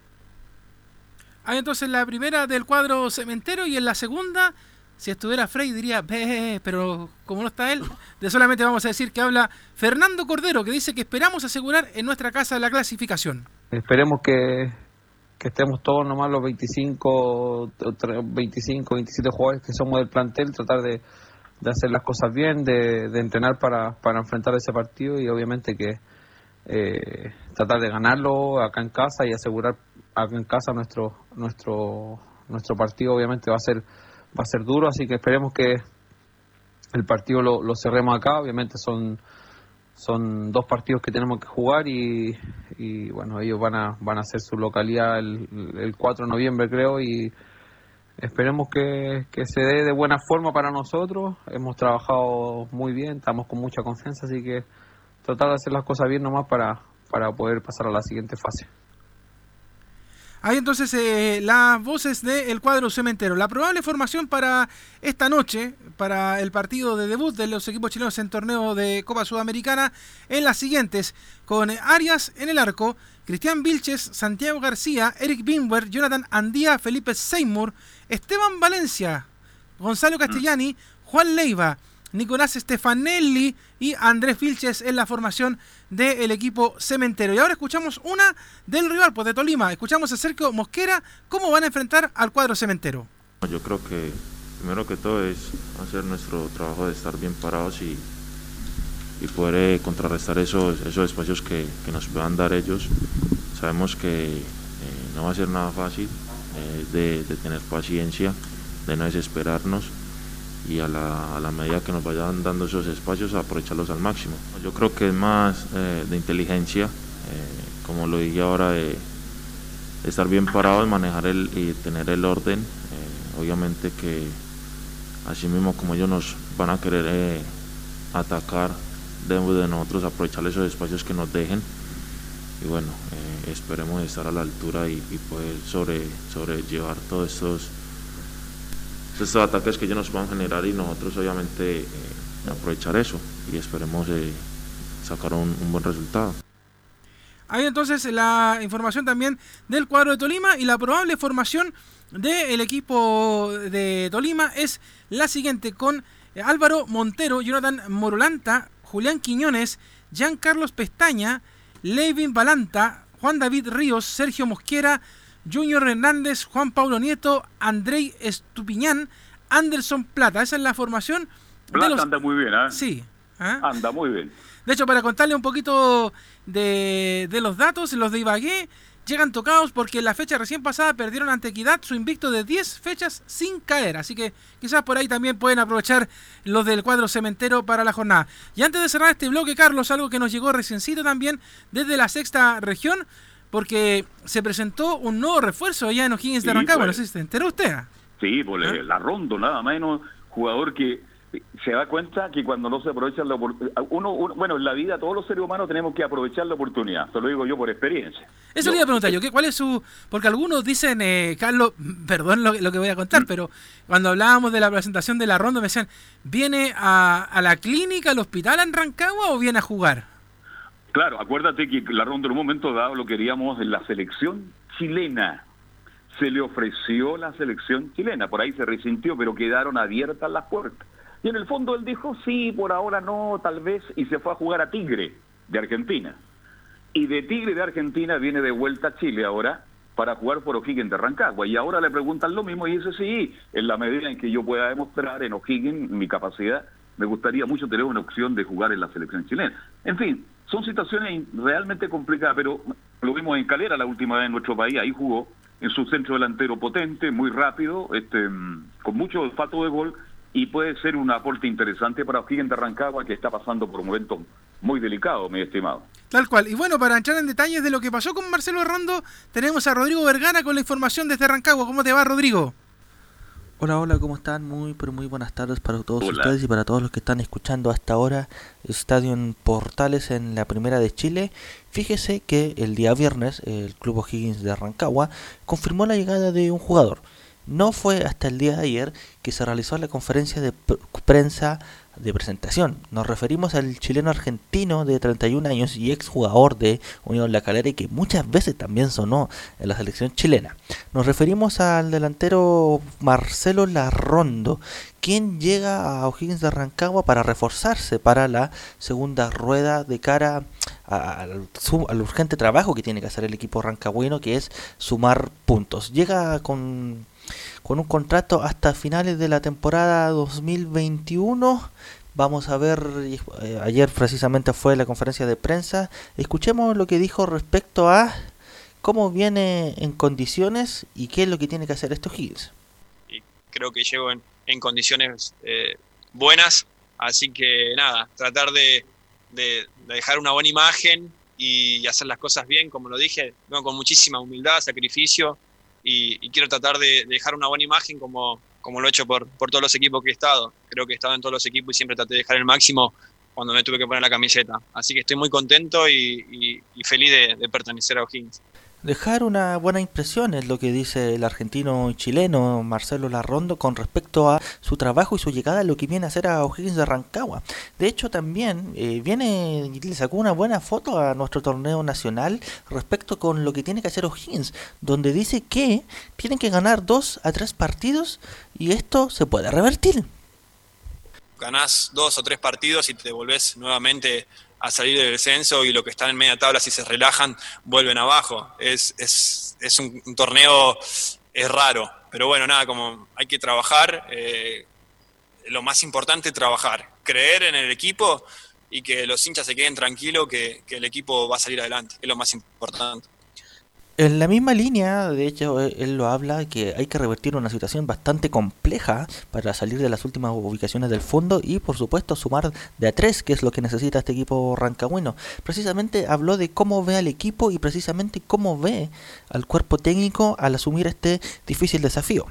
Hay entonces la primera del cuadro cementero y en la segunda, si estuviera Frey diría, pero como no está él, de solamente vamos a decir que habla Fernando Cordero, que dice que esperamos asegurar en nuestra casa la clasificación. Esperemos que, que estemos todos nomás los 25, o tre- 25, 27 jugadores que somos del plantel, tratar de, de hacer las cosas bien, de, de entrenar para, para enfrentar ese partido y obviamente que eh, tratar de ganarlo acá en casa y asegurar acá en casa nuestro nuestro nuestro partido obviamente va a ser va a ser duro así que esperemos que el partido lo, cerremos acá obviamente son son dos partidos que tenemos que jugar y, y, bueno, ellos van a, van a hacer su localidad el, el 4 de noviembre creo y esperemos que, que se dé de buena forma para nosotros. Hemos trabajado muy bien, estamos con mucha confianza, así que tratar de hacer las cosas bien nomás para, para poder pasar a la siguiente fase. Hay entonces eh, las voces del cuadro cementero. La probable formación para esta noche, para el partido de debut de los equipos chilenos en torneo de Copa Sudamericana, es las siguientes. Con Arias en el arco, Cristian Vilches, Santiago García, Eric Bimber, Jonathan Andía, Felipe Seymour, Esteban Valencia, Gonzalo Castellani, Juan Leiva, Nicolás Stefanelli y Andrés Vilches en la formación del equipo cementero. Y ahora escuchamos una del rival, pues de Tolima. Escuchamos a Sergio Mosquera cómo van a enfrentar al cuadro cementero. Yo creo que primero que todo es hacer nuestro trabajo de estar bien parados y, y poder eh, contrarrestar esos, esos espacios que, nos puedan dar ellos. Sabemos que eh, no va a ser nada fácil, eh, de tener paciencia, de no desesperarnos y a la, a la medida que nos vayan dando esos espacios aprovecharlos al máximo. Yo creo que es más eh, de inteligencia, eh, como lo dije ahora, de, estar bien parados, manejar el, y tener el orden. eh, obviamente que así mismo como ellos nos van a querer atacar, debemos de nosotros aprovechar esos espacios que nos dejen y bueno, esperemos estar a la altura y, y poder sobre, sobrellevar todos estos estos ataques que ellos nos puedan generar y nosotros obviamente eh, aprovechar eso y esperemos eh, sacar un, buen resultado. Hay entonces la información también del cuadro de Tolima y la probable formación del equipo de Tolima es la siguiente con eh, Álvaro Montero, Jonathan Morolanta, Julián Quiñones, Jean Carlos Pestaña, Levin Balanta, Juan David Ríos, Sergio Mosquera, Junior Hernández, Juan Pablo Nieto, Andrei Estupiñán, Anderson Plata. Esa es la formación de Plata los... anda muy bien, ¿eh? Sí. ¿ah? Anda muy bien. De hecho, para contarle un poquito de, de los datos, los de Ibagué llegan tocados porque la fecha recién pasada perdieron ante Equidad su invicto de 10 fechas sin caer. Así que quizás por ahí también pueden aprovechar los del cuadro cementero para la jornada. Y antes de cerrar este bloque, Carlos, algo que nos llegó reciencito también desde la sexta región, porque se presentó un nuevo refuerzo allá en O'Higgins de Sí, Rancagua. pues. No sé si se enteró usted. Sí, pues le- la rondo, nada menos, jugador que se da cuenta que cuando no se aprovecha la oportunidad, uno, uno- bueno, en la vida todos los seres humanos tenemos que aprovechar la oportunidad, te lo digo yo por experiencia. Eso le iba a preguntar yo, ¿qué, ¿cuál es su...? Porque algunos dicen, eh, Carlos, perdón lo, lo que voy a contar, Mm. pero cuando hablábamos de la presentación de la ronda me decían, ¿viene a, a la clínica, al hospital en Rancagua o viene a jugar? Claro, acuérdate que la ronda en un momento dado lo queríamos en la selección chilena. Se le ofreció la selección chilena, por ahí se resintió, pero quedaron abiertas las puertas. Y en el fondo él dijo, sí, por ahora no, tal vez, y se fue a jugar a Tigre, de Argentina. Y de Tigre de Argentina viene de vuelta a Chile ahora para jugar por O'Higgins de Rancagua. Y ahora le preguntan lo mismo y dice, sí, en la medida en que yo pueda demostrar en O'Higgins mi capacidad, me gustaría mucho tener una opción de jugar en la selección chilena. En fin, son situaciones realmente complicadas, pero lo vimos en Calera la última vez en nuestro país, ahí jugó en su centro delantero potente, muy rápido, este, mm, con mucho olfato de gol y puede ser un aporte interesante para O'Higgins de Rancagua que está pasando por un momento muy delicado, mi estimado. Tal cual. Y bueno, para entrar en detalles de lo que pasó con Marcelo Rondo, tenemos a Rodrigo Vergara con la información desde Rancagua. ¿Cómo te va, Rodrigo? Hola, hola, ¿cómo están? Muy, pero muy buenas tardes para todos Hola. ustedes y para todos los que están escuchando hasta ahora Estadio en Portales en la Primera de Chile. Fíjese que el día viernes el Club O'Higgins de Rancagua confirmó la llegada de un jugador. No fue hasta el día de ayer que se realizó la conferencia de pr- prensa de presentación. Nos referimos al chileno argentino de 31 años y exjugador de Unión La Calera y que muchas veces también sonó en la selección chilena. Nos referimos al delantero Marcelo Larrondo, quien llega a O'Higgins de Rancagua para reforzarse para la segunda rueda de cara al, urgente trabajo que tiene que hacer el equipo rancagüino, que es sumar puntos. Llega con con un contrato hasta finales de la temporada 2021. Vamos a ver, eh, ayer precisamente fue la conferencia de prensa. Escuchemos lo que dijo respecto a cómo viene en condiciones y qué es lo que tiene que hacer estos Hills. creo que llego en, condiciones eh, buenas, así que nada, tratar de, de- de dejar una buena imagen y hacer las cosas bien, como lo dije, con muchísima humildad, sacrificio y, y quiero tratar de, de dejar una buena imagen como, como lo he hecho por, por todos los equipos que he estado. Creo que he estado en todos los equipos y siempre traté de dejar el máximo cuando me tuve que poner la camiseta. Así que estoy muy contento y feliz de, de pertenecer a O'Higgins. Dejar una buena impresión es lo que dice el argentino y chileno Marcelo Larrondo con respecto a su trabajo y su llegada lo que viene a hacer a O'Higgins de Rancagua. De hecho, también eh, viene le sacó una buena foto a nuestro torneo nacional respecto con lo que tiene que hacer O'Higgins, donde dice que tienen que ganar dos a tres partidos y esto se puede revertir. ganás dos o tres partidos y te volvés nuevamente a salir del descenso y los que están en media tabla si se relajan vuelven abajo. Es, es, es un, torneo es raro, pero bueno, nada, como hay que trabajar, eh, lo más importante es trabajar, creer en el equipo y que los hinchas se queden tranquilos que, que el equipo va a salir adelante, es lo más importante. En la misma línea, de hecho, eh, él lo habla, que hay que revertir una situación bastante compleja para salir de las últimas ubicaciones del fondo y, por supuesto, sumar de a tres, que es lo que necesita este equipo rancagüino. Precisamente habló de cómo ve al equipo y precisamente cómo ve al cuerpo técnico al asumir este difícil desafío.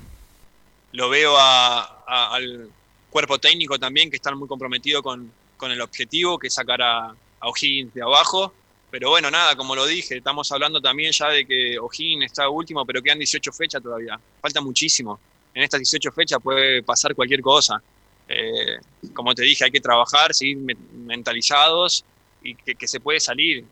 lo veo a- al cuerpo técnico también, que están muy comprometidos con, con el objetivo, que es sacar a O'Higgins de abajo. Pero bueno, nada, como lo dije, estamos hablando también ya de que O'Higgins está último, pero quedan 18 fechas todavía. Falta muchísimo. en estas 18 fechas puede pasar cualquier cosa. Eh, como te dije, hay que trabajar, seguir me- mentalizados y que se puede salir.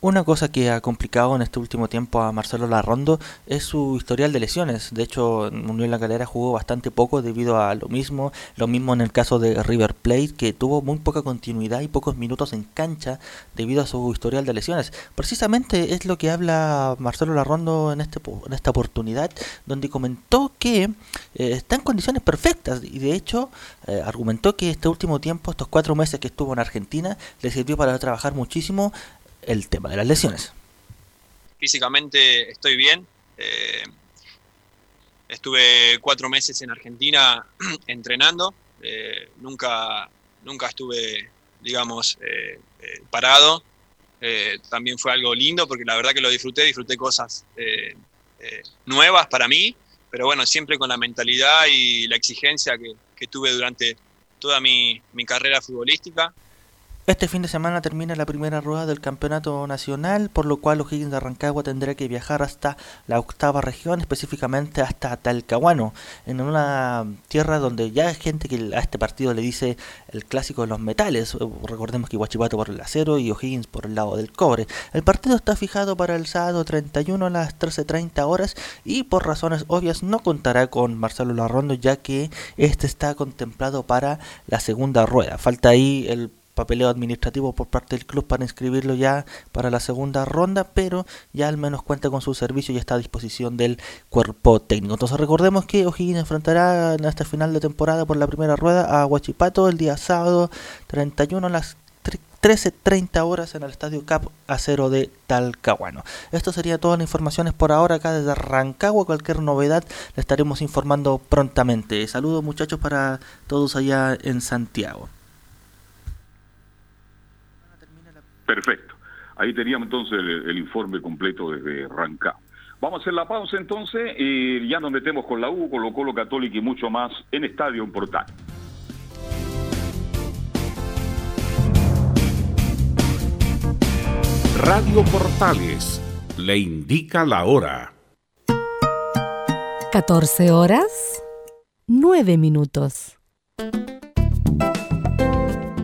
Una cosa que ha complicado en este último tiempo a Marcelo Larrondo es su historial de lesiones. De hecho, Unión La Calera jugó bastante poco debido a lo mismo. Lo mismo en el caso de River Plate, que tuvo muy poca continuidad y pocos minutos en cancha debido a su historial de lesiones. Precisamente es lo que habla Marcelo Larrondo en, este, en esta oportunidad, donde comentó que eh, está en condiciones perfectas y de hecho eh, argumentó que este último tiempo, estos cuatro meses que estuvo en Argentina, le sirvió para trabajar muchísimo el tema de las lesiones. Físicamente estoy bien. eh, estuve cuatro meses en Argentina entrenando. eh, nunca, nunca estuve, digamos, eh, parado. También fue algo lindo porque la verdad que lo disfruté, disfruté cosas nuevas para mí, pero bueno, siempre con la mentalidad y la exigencia que, que tuve durante toda mi, mi carrera futbolística. Este fin de semana termina la primera rueda del campeonato nacional, por lo cual O'Higgins de Rancagua tendrá que viajar hasta la octava región, específicamente hasta Talcahuano, en una tierra donde ya hay gente que a este partido le dice el clásico de los metales. Recordemos que Huachipato por el acero y O'Higgins por el lado del cobre. El partido está fijado para el sábado 31 a las 13.30 horas y por razones obvias no contará con Marcelo Larrondo ya que este está contemplado para la segunda rueda. Falta ahí el papeleo administrativo por parte del club para inscribirlo ya para la segunda ronda, pero ya al menos cuenta con su servicio y está a disposición del cuerpo técnico. Entonces recordemos que O'Higgins enfrentará en esta final de temporada por la primera rueda a Huachipato el día sábado 31 a las 13.30 horas en el Estadio Cap Acero de Talcahuano. Esto sería toda la información por ahora acá desde Rancagua. Cualquier novedad le estaremos informando prontamente. Saludos muchachos para todos allá en Santiago. Perfecto. Ahí teníamos entonces el, el informe completo desde Rancagua. Vamos a hacer la pausa entonces y ya nos metemos con la U, Colo Colo Católica y mucho más en Estadio en Portal. Radio Portales le indica la hora. 14 horas, 9 minutos.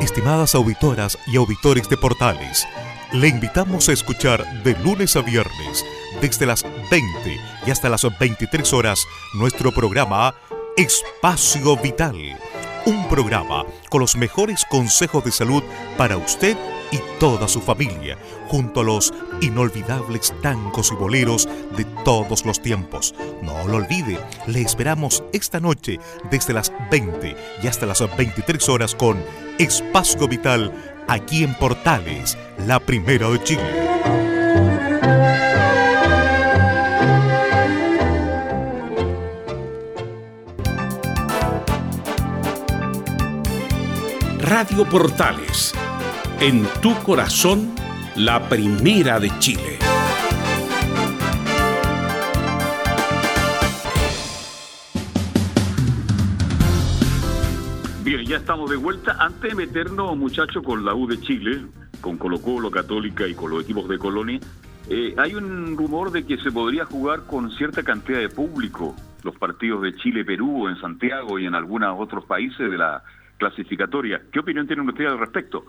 Estimadas auditoras y auditores de Portales, le invitamos a escuchar de lunes a viernes, desde las 20 y hasta las 23 horas, nuestro programa Espacio Vital. Un programa con los mejores consejos de salud para usted y toda su familia, junto a los inolvidables tangos y boleros de todos los tiempos. No lo olvide, le esperamos esta noche desde las 20 y hasta las 23 horas con Espacio Vital aquí en Portales, la primera de Chile. Radio Portales, en tu corazón, la primera de Chile. Ya estamos de vuelta. Antes de meternos, muchachos, con la U de Chile, con Colo Colo, Católica y con los equipos de Colonia, eh, hay un rumor de que se podría jugar con cierta cantidad de público los partidos de Chile, Perú, en Santiago y en algunos otros países de la clasificatoria. ¿Qué opinión tienen ustedes al respecto?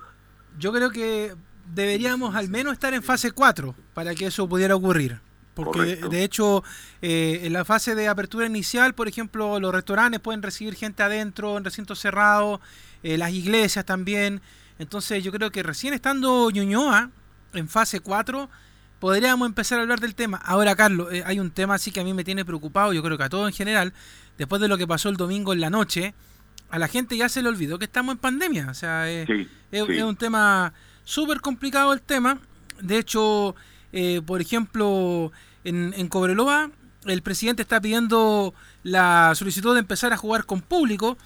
Yo creo que deberíamos al menos estar en fase 4 para que eso pudiera ocurrir. Porque de hecho, eh, en la fase de apertura inicial, por ejemplo, los restaurantes pueden recibir gente adentro, en recintos cerrados, eh, las iglesias también. Entonces yo creo que recién estando Ñuñoa en fase 4, podríamos empezar a hablar del tema. Ahora, Carlos, eh, hay un tema así que a mí me tiene preocupado, yo creo que a todos en general, después de lo que pasó el domingo en la noche, a la gente ya se le olvidó que estamos en pandemia. O sea, eh, sí. es un tema súper complicado el tema. De hecho, eh, por ejemplo, en, en Cobreloa, el presidente está pidiendo la solicitud de empezar a jugar con público.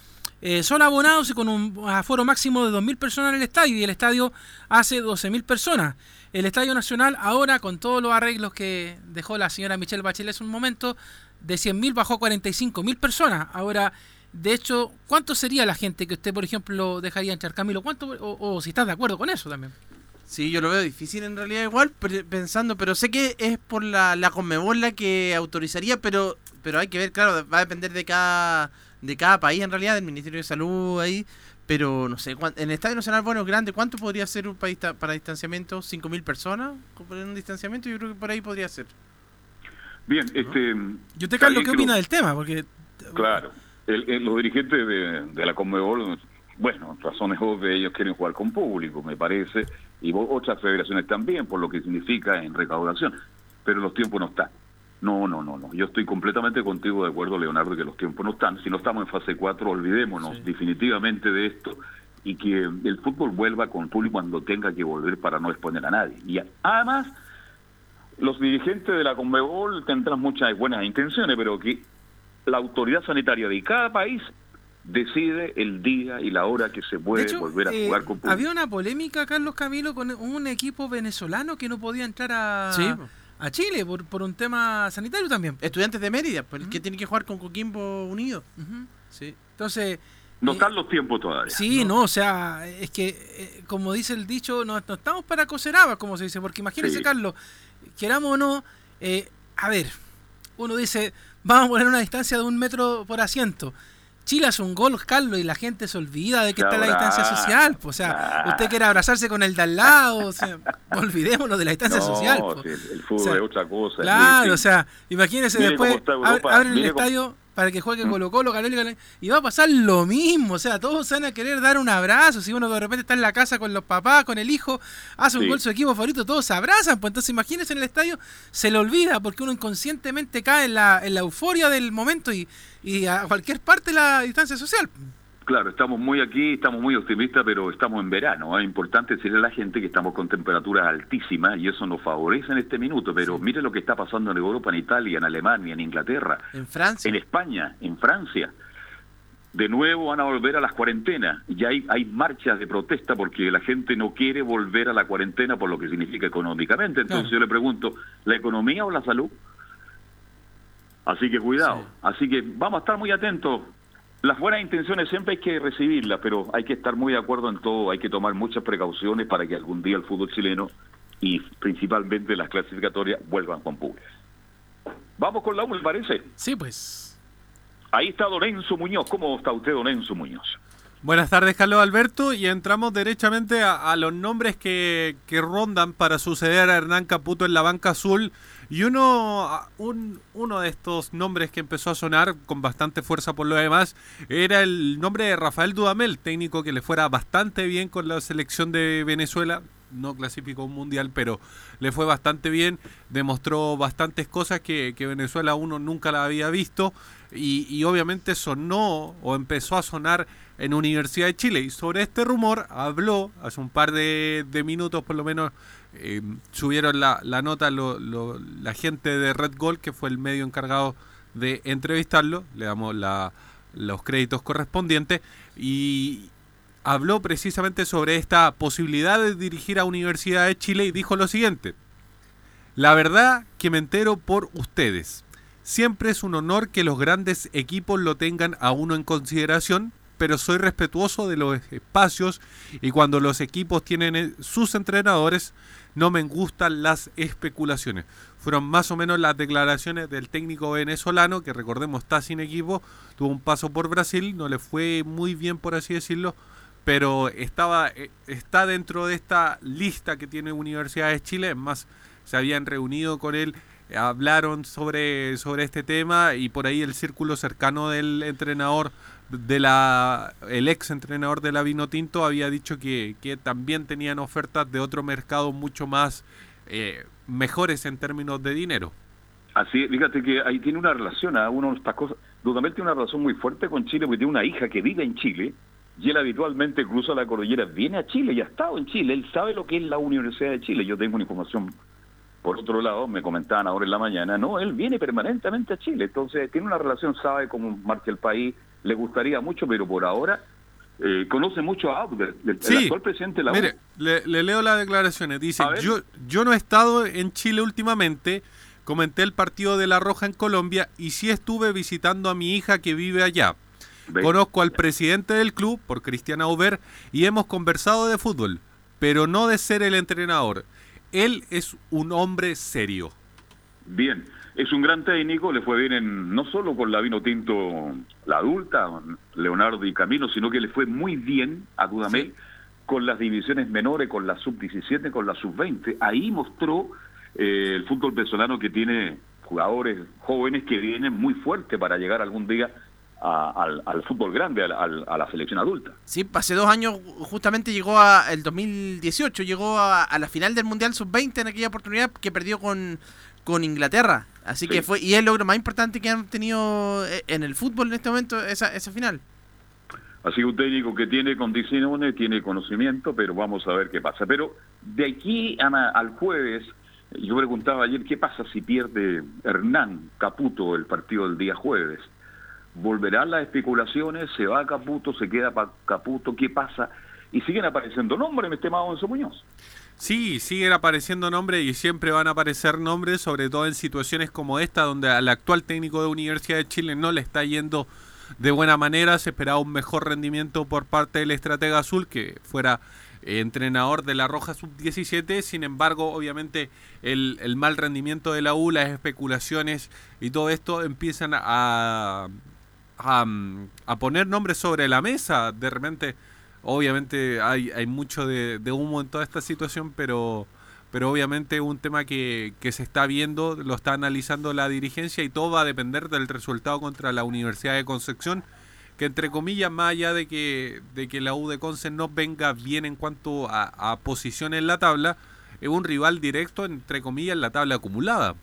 eh, son abonados y con un aforo máximo de 2.000 personas en el estadio y el estadio hace 12.000 personas. El Estadio Nacional ahora, con todos los arreglos que dejó la señora Michelle Bachelet hace un momento, de 100.000 bajó a 45.000 personas. Ahora, de hecho, ¿cuánto sería la gente que usted, por ejemplo, dejaría entrar, Camilo? ¿Cuánto? O, o si estás de acuerdo con eso también. Sí, yo lo veo difícil en realidad igual, pensando, pero sé que es por la, la Conmebol la que autorizaría, pero pero hay que ver, claro, va a depender de cada de cada país en realidad, del Ministerio de Salud ahí, pero no sé, en el Estadio Nacional, bueno, grande, ¿cuánto podría ser un país para distanciamiento? ¿5.000 personas? ¿Por un distanciamiento? Yo creo que por ahí podría ser. Bien, este... ¿Y usted, Carlos, qué opina del tema? Porque Claro, el- el- los dirigentes de, de la Conmebol, bueno, razones obvias, ellos quieren jugar con público, me parece, y otras federaciones también, por lo que significa en recaudación, pero los tiempos no están. No, no, no, no. Yo estoy completamente contigo de acuerdo, Leonardo, que los tiempos no están. Si no estamos en fase 4, olvidémonos definitivamente de esto y que el fútbol vuelva con público cuando tenga que volver para no exponer a nadie. Y además, los dirigentes de la Conmebol tendrán muchas buenas intenciones, pero que la autoridad sanitaria de cada país decide el día y la hora que se puede hecho, volver a eh, jugar con público. había una polémica, Carlos Camilo, con un equipo venezolano que no podía entrar a, Sí. a Chile por, por un tema sanitario también. Estudiantes de Mérida, pues, el que tiene que jugar con Coquimbo Unido. Sí. Entonces, No están los tiempos todavía. Sí, no, o sea, es que, eh, como dice el dicho, no, no estamos para coser habas, como se dice, porque imagínense, Sí. Carlos, queramos o no, eh, a ver, uno dice, vamos a poner una distancia de un metro por asiento. Chile hace un gol, Carlos, y la gente se olvida de que está la distancia social. o sea, usted quiere abrazarse con el de al lado, o sea, olvidémonos de la distancia No, social. pues. el, el fútbol O sea, es otra cosa. Claro, o sea, imagínense Mire después ab- abren el estadio para que juegue Colo Colo, Católica, y va a pasar lo mismo, o sea, todos se van a querer dar un abrazo, si uno de repente está en la casa con los papás, con el hijo, hace un Sí. gol su equipo favorito, todos se abrazan, pues entonces imagínense en el estadio, se le olvida porque uno inconscientemente cae en la, en la euforia del momento y, y a cualquier parte la distancia social. Claro, estamos muy aquí, estamos muy optimistas, pero estamos en verano. Es importante decirle a la gente que estamos con temperaturas altísimas y eso nos favorece en este minuto. Pero mire lo que está pasando en Europa, en Italia, en Alemania, en Inglaterra, En Francia. en España, en Francia. De nuevo van a volver a las cuarentenas. Ya hay, hay marchas de protesta porque la gente no quiere volver a la cuarentena por lo que significa económicamente. Entonces yo le pregunto, ¿la economía o la salud? Así que cuidado. Así que vamos a estar muy atentos. Las buenas intenciones siempre hay que recibirlas, pero hay que estar muy de acuerdo en todo. Hay que tomar muchas precauciones para que algún día el fútbol chileno y principalmente las clasificatorias vuelvan con público. Vamos con la U, ¿le parece? Sí, pues. Ahí está Don Enzo Muñoz. ¿Cómo está usted, Don Enzo Muñoz? Buenas tardes, Carlos Alberto, y entramos derechamente a, a los nombres que, que rondan para suceder a Hernán Caputo en la banca azul. Y uno, un, uno de estos nombres que empezó a sonar con bastante fuerza por lo demás era el nombre de Rafael Dudamel, técnico que le fuera bastante bien con la selección de Venezuela. No clasificó un mundial, pero le fue bastante bien. Demostró bastantes cosas que, que Venezuela uno nunca la había visto. Y, y obviamente sonó o empezó a sonar en Universidad de Chile. Y sobre este rumor habló hace un par de, minutos por lo menos eh, subieron la, la nota la gente de Red Gold, que fue el medio encargado de entrevistarlo, le damos la- los créditos correspondientes, y habló precisamente sobre esta posibilidad de dirigir a Universidad de Chile y dijo lo siguiente, la verdad que me entero por ustedes. Siempre es un honor que los grandes equipos lo tengan a uno en consideración, pero soy respetuoso de los espacios y cuando los equipos tienen eh, sus entrenadores, no me gustan las especulaciones. Fueron más o menos las declaraciones del técnico venezolano, que recordemos está sin equipo, tuvo un paso por Brasil, no le fue muy bien por así decirlo, pero estaba eh, está dentro de esta lista que tiene Universidad de Chile, es más, se habían reunido con él, hablaron sobre, sobre este tema y por ahí el círculo cercano del entrenador de la el ex entrenador de la Vinotinto había dicho que, que también tenían ofertas de otro mercado mucho más eh, mejores en términos de dinero. Así, fíjate que ahí tiene una relación, a uno de estas cosas. Dudamel tiene una relación muy fuerte con Chile, porque tiene una hija que vive en Chile y él habitualmente cruza la cordillera, viene a Chile y ha estado en Chile. Él sabe lo que es la Universidad de Chile. Yo tengo una información por otro lado, me comentaban ahora en la mañana, no, él viene permanentemente a Chile, entonces tiene una relación, sabe cómo marcha el país, le gustaría mucho, pero por ahora eh, conoce mucho a Abder, el, Sí. actual presidente de la Mire, le, le leo las declaraciones. Dice, yo, yo no he estado en Chile últimamente, comenté el partido de La Roja en Colombia y sí estuve visitando a mi hija que vive allá. Conozco al presidente del club, por Cristian Auber, y hemos conversado de fútbol, pero no de ser el entrenador. Él es un hombre serio. Bien, es un gran técnico, le fue bien en, no solo con la vino tinto, la adulta, Leonardo y Camilo, sino que le fue muy bien a Dudamel con las divisiones menores, con la sub-17, con la sub-20. Ahí mostró eh, el fútbol venezolano que tiene jugadores jóvenes que vienen muy fuerte para llegar algún día a- al, al fútbol grande, al- a la selección adulta. Sí, hace dos años justamente llegó a el 2018, llegó a, a la final del Mundial Sub-20 en aquella oportunidad que perdió con, con Inglaterra. Así que fue, y es el logro más importante que han tenido eh, en el fútbol en este momento, esa, esa final. Así que un técnico que tiene condiciones, tiene conocimiento, pero vamos a ver qué pasa. Pero de aquí a ma- al jueves, yo preguntaba ayer, ¿qué pasa si pierde Hernán Caputo el partido del día jueves? ¿Volverán las especulaciones? ¿Se va Caputo? ¿Se queda pa- Caputo? ¿Qué pasa? Y siguen apareciendo nombres, mi estimado Enzo Muñoz. Sí, siguen apareciendo nombres y siempre van a aparecer nombres, sobre todo en situaciones como esta, donde al actual técnico de Universidad de Chile no le está yendo de buena manera. Se esperaba un mejor rendimiento por parte del estratega azul, que fuera eh, entrenador de la Roja Sub-17. Sin embargo, obviamente, el, el mal rendimiento de la U, las especulaciones y todo esto empiezan a, a, a poner nombres sobre la mesa. De repente, obviamente, hay, hay mucho de, de humo en toda esta situación, pero, pero obviamente un tema que, que se está viendo, lo está analizando la dirigencia y todo va a depender del resultado contra la Universidad de Concepción, que entre comillas, más allá de que, de que la U de Conce no venga bien en cuanto a, a posición en la tabla, es un rival directo, entre comillas, en la tabla acumulada.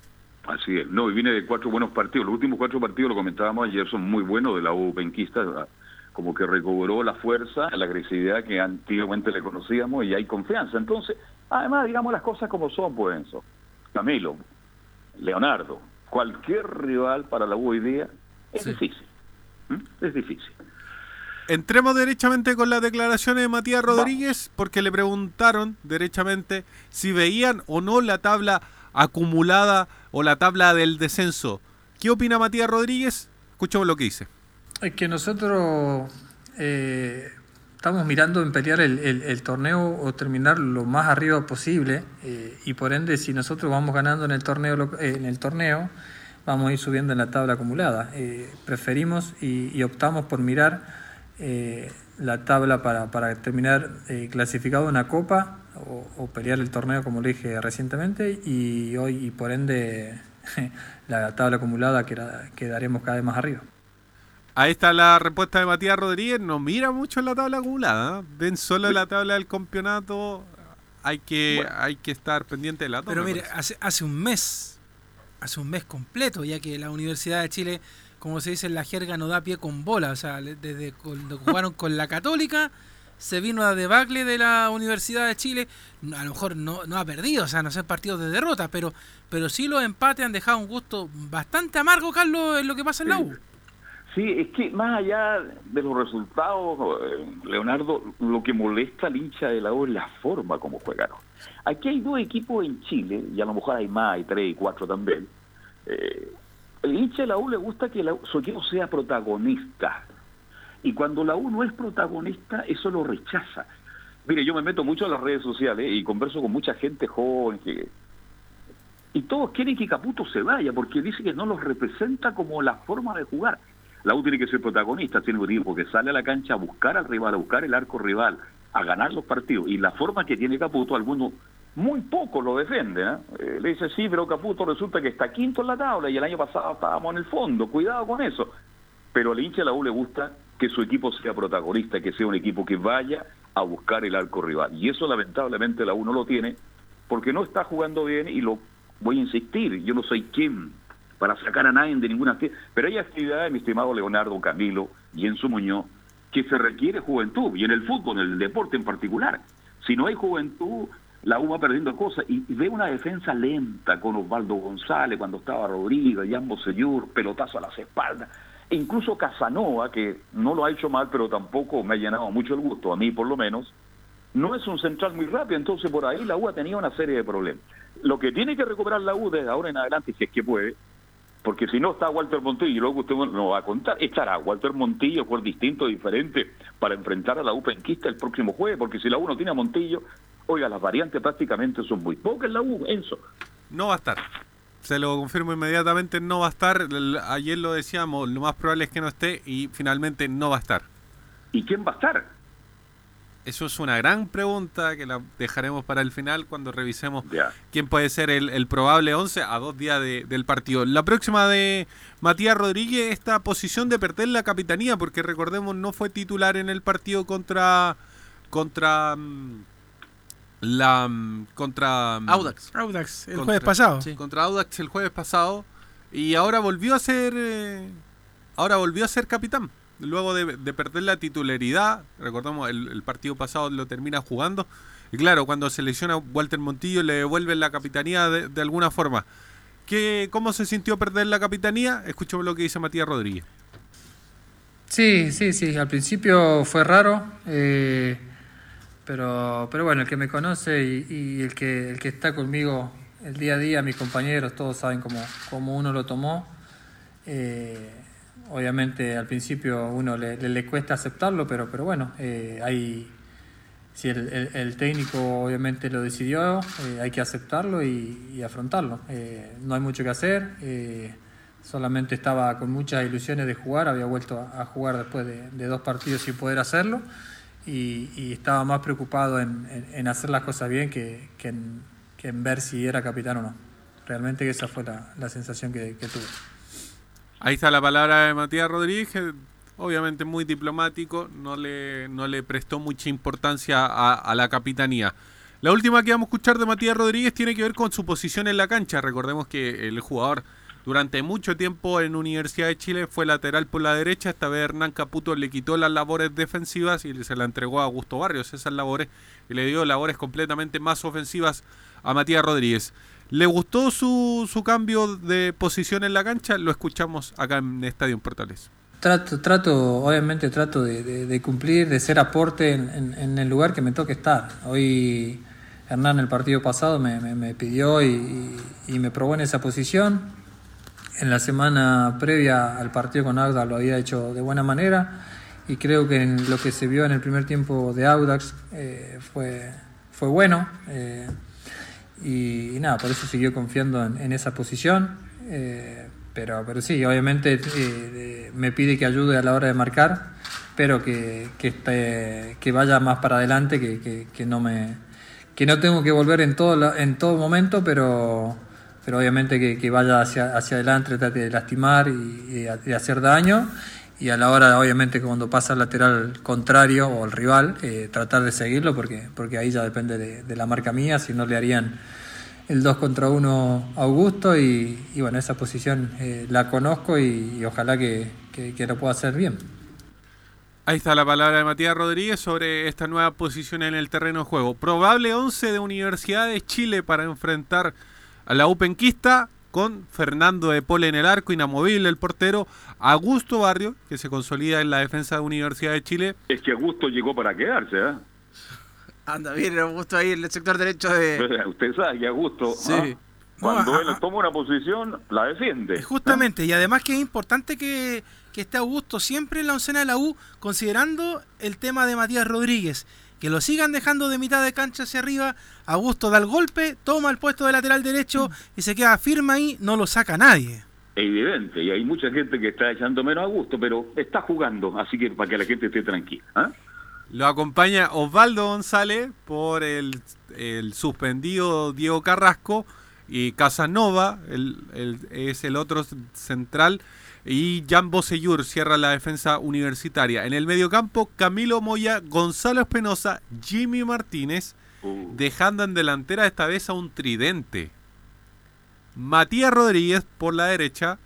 Así es, no, y viene de cuatro buenos partidos. Los últimos cuatro partidos, lo comentábamos ayer, son muy buenos de la U penquista, como que recobró la fuerza, la agresividad que antiguamente le conocíamos y hay confianza. Entonces, además, digamos las cosas como son, pues, Enzo. Camilo, Leonardo, cualquier rival para la U hoy día es difícil. ¿Mm? Es difícil. Entremos derechamente con las declaraciones de Matías Rodríguez, porque le preguntaron derechamente si veían o no la tabla acumulada o la tabla del descenso. ¿Qué opina Matías Rodríguez? Escuchemos lo que dice. Es que nosotros eh, estamos mirando en pelear el, el- torneo o terminar lo más arriba posible eh, y por ende si nosotros vamos ganando en el torneo lo- eh, en el torneo vamos a ir subiendo en la tabla acumulada. Eh, preferimos y, y optamos por mirar eh, la tabla para, para terminar eh, clasificado en una copa o, pelear el torneo, como le dije recientemente, y hoy, y por ende, la tabla acumulada queda- quedaremos cada vez más arriba. Ahí está la respuesta de Matías Rodríguez. No mira mucho en la tabla acumulada. ¿eh? Ven solo la tabla del campeonato. Hay que, hay que estar pendiente de la tabla. Pero mire, hace, hace un mes, hace un mes completo, ya que la Universidad de Chile, como se dice en la jerga, no da pie con bola. O sea, desde cuando jugaron con la Católica, se vino a debacle de la Universidad de Chile. A lo mejor no, no ha perdido, o sea, no son partidos de derrota, pero, pero sí los empates han dejado un gusto bastante amargo, Carlos, en lo que pasa en la U. Sí, es que más allá de los resultados, eh, Leonardo, lo que molesta al hincha de la U es la forma como juegaron. Aquí hay dos equipos en Chile, y a lo mejor hay más, hay tres y cuatro también. Eh, el hincha de la U le gusta que la U- su equipo sea protagonista. Y cuando la U no es protagonista, eso lo rechaza. Mire, yo me meto mucho en las redes sociales y converso con mucha gente joven y todos quieren que Caputo se vaya porque dice que no los representa como la forma de jugar. La U tiene que ser protagonista, tiene que ir porque sale a la cancha a buscar al rival, a buscar el arco rival, a ganar los partidos. Y la forma que tiene Caputo, algunos muy poco lo defienden. ¿eh? Eh, le dice, sí, pero Caputo resulta que está quinto en la tabla y el año pasado estábamos en el fondo. Cuidado con eso. Pero al hincha de la U le gusta que su equipo sea protagonista, que sea un equipo que vaya a buscar el arco rival. Y eso lamentablemente la U no lo tiene porque no está jugando bien y lo voy a insistir, yo no soy quien para sacar a nadie de ninguna actividad, pero hay actividades, mi estimado Leonardo Camilo y en su Muñoz, que se requiere juventud, y en el fútbol, en el deporte en particular. Si no hay juventud, la U va perdiendo cosas, y, ve una defensa lenta con Osvaldo González, cuando estaba Rodríguez, Jambo Seyur, pelotazo a las espaldas, e incluso Casanova, que no lo ha hecho mal, pero tampoco me ha llenado mucho el gusto, a mí por lo menos, no es un central muy rápido, entonces por ahí la U ha tenido una serie de problemas. Lo que tiene que recuperar la U desde ahora en adelante, si es que puede, porque si no está Walter Montillo, y luego usted no va a contar, estará Walter Montillo, por distinto, diferente, para enfrentar a la U penquista el próximo jueves, porque si la U no tiene a Montillo, oiga, las variantes prácticamente son muy pocas en la U, Enzo. No va a estar. Se lo confirmo inmediatamente, no va a estar. Ayer lo decíamos, lo más probable es que no esté y finalmente no va a estar. ¿Y quién va a estar? Eso es una gran pregunta que la dejaremos para el final cuando revisemos quién puede ser el, el probable 11 a dos días de- del partido. La próxima de Matías Rodríguez, esta posición de perder la capitanía, porque recordemos no fue titular en el partido contra contra mm, la mm, contra mm, Audax. Audax, el contra- jueves pasado. sí, Contra Audax el jueves pasado y ahora volvió a ser eh, ahora volvió a ser capitán luego de, de perder la titularidad. Recordamos el, partido pasado lo termina jugando y claro cuando se Walter Montillo le devuelven la capitanía de, de alguna forma. ¿Qué, ¿Cómo se sintió perder la capitanía? Escuchemos lo que dice Matías Rodríguez. Sí, sí, sí. Al principio fue raro, eh, pero, pero bueno, el que me conoce y, y el que el que está conmigo el día a día, mis compañeros, todos saben cómo, cómo uno lo tomó. Eh, obviamente al principio uno le, cuesta aceptarlo, pero, pero bueno, eh, si el, técnico obviamente lo decidió, eh, hay que aceptarlo y, afrontarlo. Eh, no hay mucho que hacer. solamente estaba con muchas ilusiones de jugar, había vuelto a, jugar después de, dos partidos sin poder hacerlo y, estaba más preocupado en, hacer las cosas bien que, en, ver si era capitán o no. Realmente esa fue la, la sensación que, que tuve. Ahí está la palabra de Matías Rodríguez, obviamente muy diplomático, no le, no le prestó mucha importancia a, a la capitanía. La última que vamos a escuchar de Matías Rodríguez tiene que ver con su posición en la cancha. Recordemos que el jugador durante mucho tiempo en Universidad de Chile fue lateral por la derecha. Esta vez Hernán Caputo le quitó las labores defensivas y se la entregó a Augusto Barrios esas labores y le dio labores completamente más ofensivas a Matías Rodríguez. ¿Le gustó su, su cambio de posición en la cancha? Lo escuchamos acá en Estadio Portales. Trato, trato, obviamente trato de, cumplir, de ser aporte en, el lugar que me toque estar. Hoy Hernán el partido pasado me, pidió y, me probó en esa posición. En la semana previa al partido con Audax lo había hecho de buena manera y creo que lo que se vio en el primer tiempo de Audax eh, fue, fue bueno. eh, y, y nada, por eso siguió confiando en, en esa posición. eh, pero, pero sí, obviamente eh, de- me pide que ayude a la hora de marcar espero que, que, que vaya más para adelante, que, que- que no me que no tengo que volver en todo en todo momento, pero pero obviamente que, que vaya hacia, hacia adelante, trate de lastimar y, y y hacer daño. Y a la hora, obviamente, cuando pasa al lateral contrario o el rival, eh, tratar de seguirlo, porque, porque ahí ya depende de, de la marca mía, si no le harían el 2 contra 1 a Augusto. Y, y bueno, esa posición eh, la conozco y, y ojalá que, que- que lo pueda hacer bien. Ahí está la palabra de Matías Rodríguez sobre esta nueva posición en el terreno de juego. Probable 11 de Universidad de Chile para enfrentar a la Upenquista con Fernando de Pole en el arco, inamovible el portero, Augusto Barrio, que se consolida en la defensa de Universidad de Chile. Es que Augusto llegó para quedarse, ¿eh? Anda bien, Augusto ahí en el sector derecho de. Usted sabe que Augusto, Sí. ¿ah? cuando No, él toma una posición, la defiende. Justamente, y además que es importante que, que esté Augusto siempre en la oncena de la U, considerando el tema de Matías Rodríguez. Que lo sigan dejando de mitad de cancha hacia arriba. Augusto da el golpe, toma el puesto de lateral derecho y se queda firme ahí, no lo saca nadie. Evidente, y hay mucha gente que está echando menos a gusto, pero está jugando, así que para que la gente esté tranquila. ¿ah? Lo acompaña Osvaldo González por el, el suspendido Diego Carrasco y Casanova el- el- es el otro central y Jan Bosellur cierra la defensa universitaria. En el mediocampo Camilo Moya, Gonzalo Espinosa, Jimmy Martínez, dejando en delantera esta vez a un tridente. Matías Rodríguez por la derecha,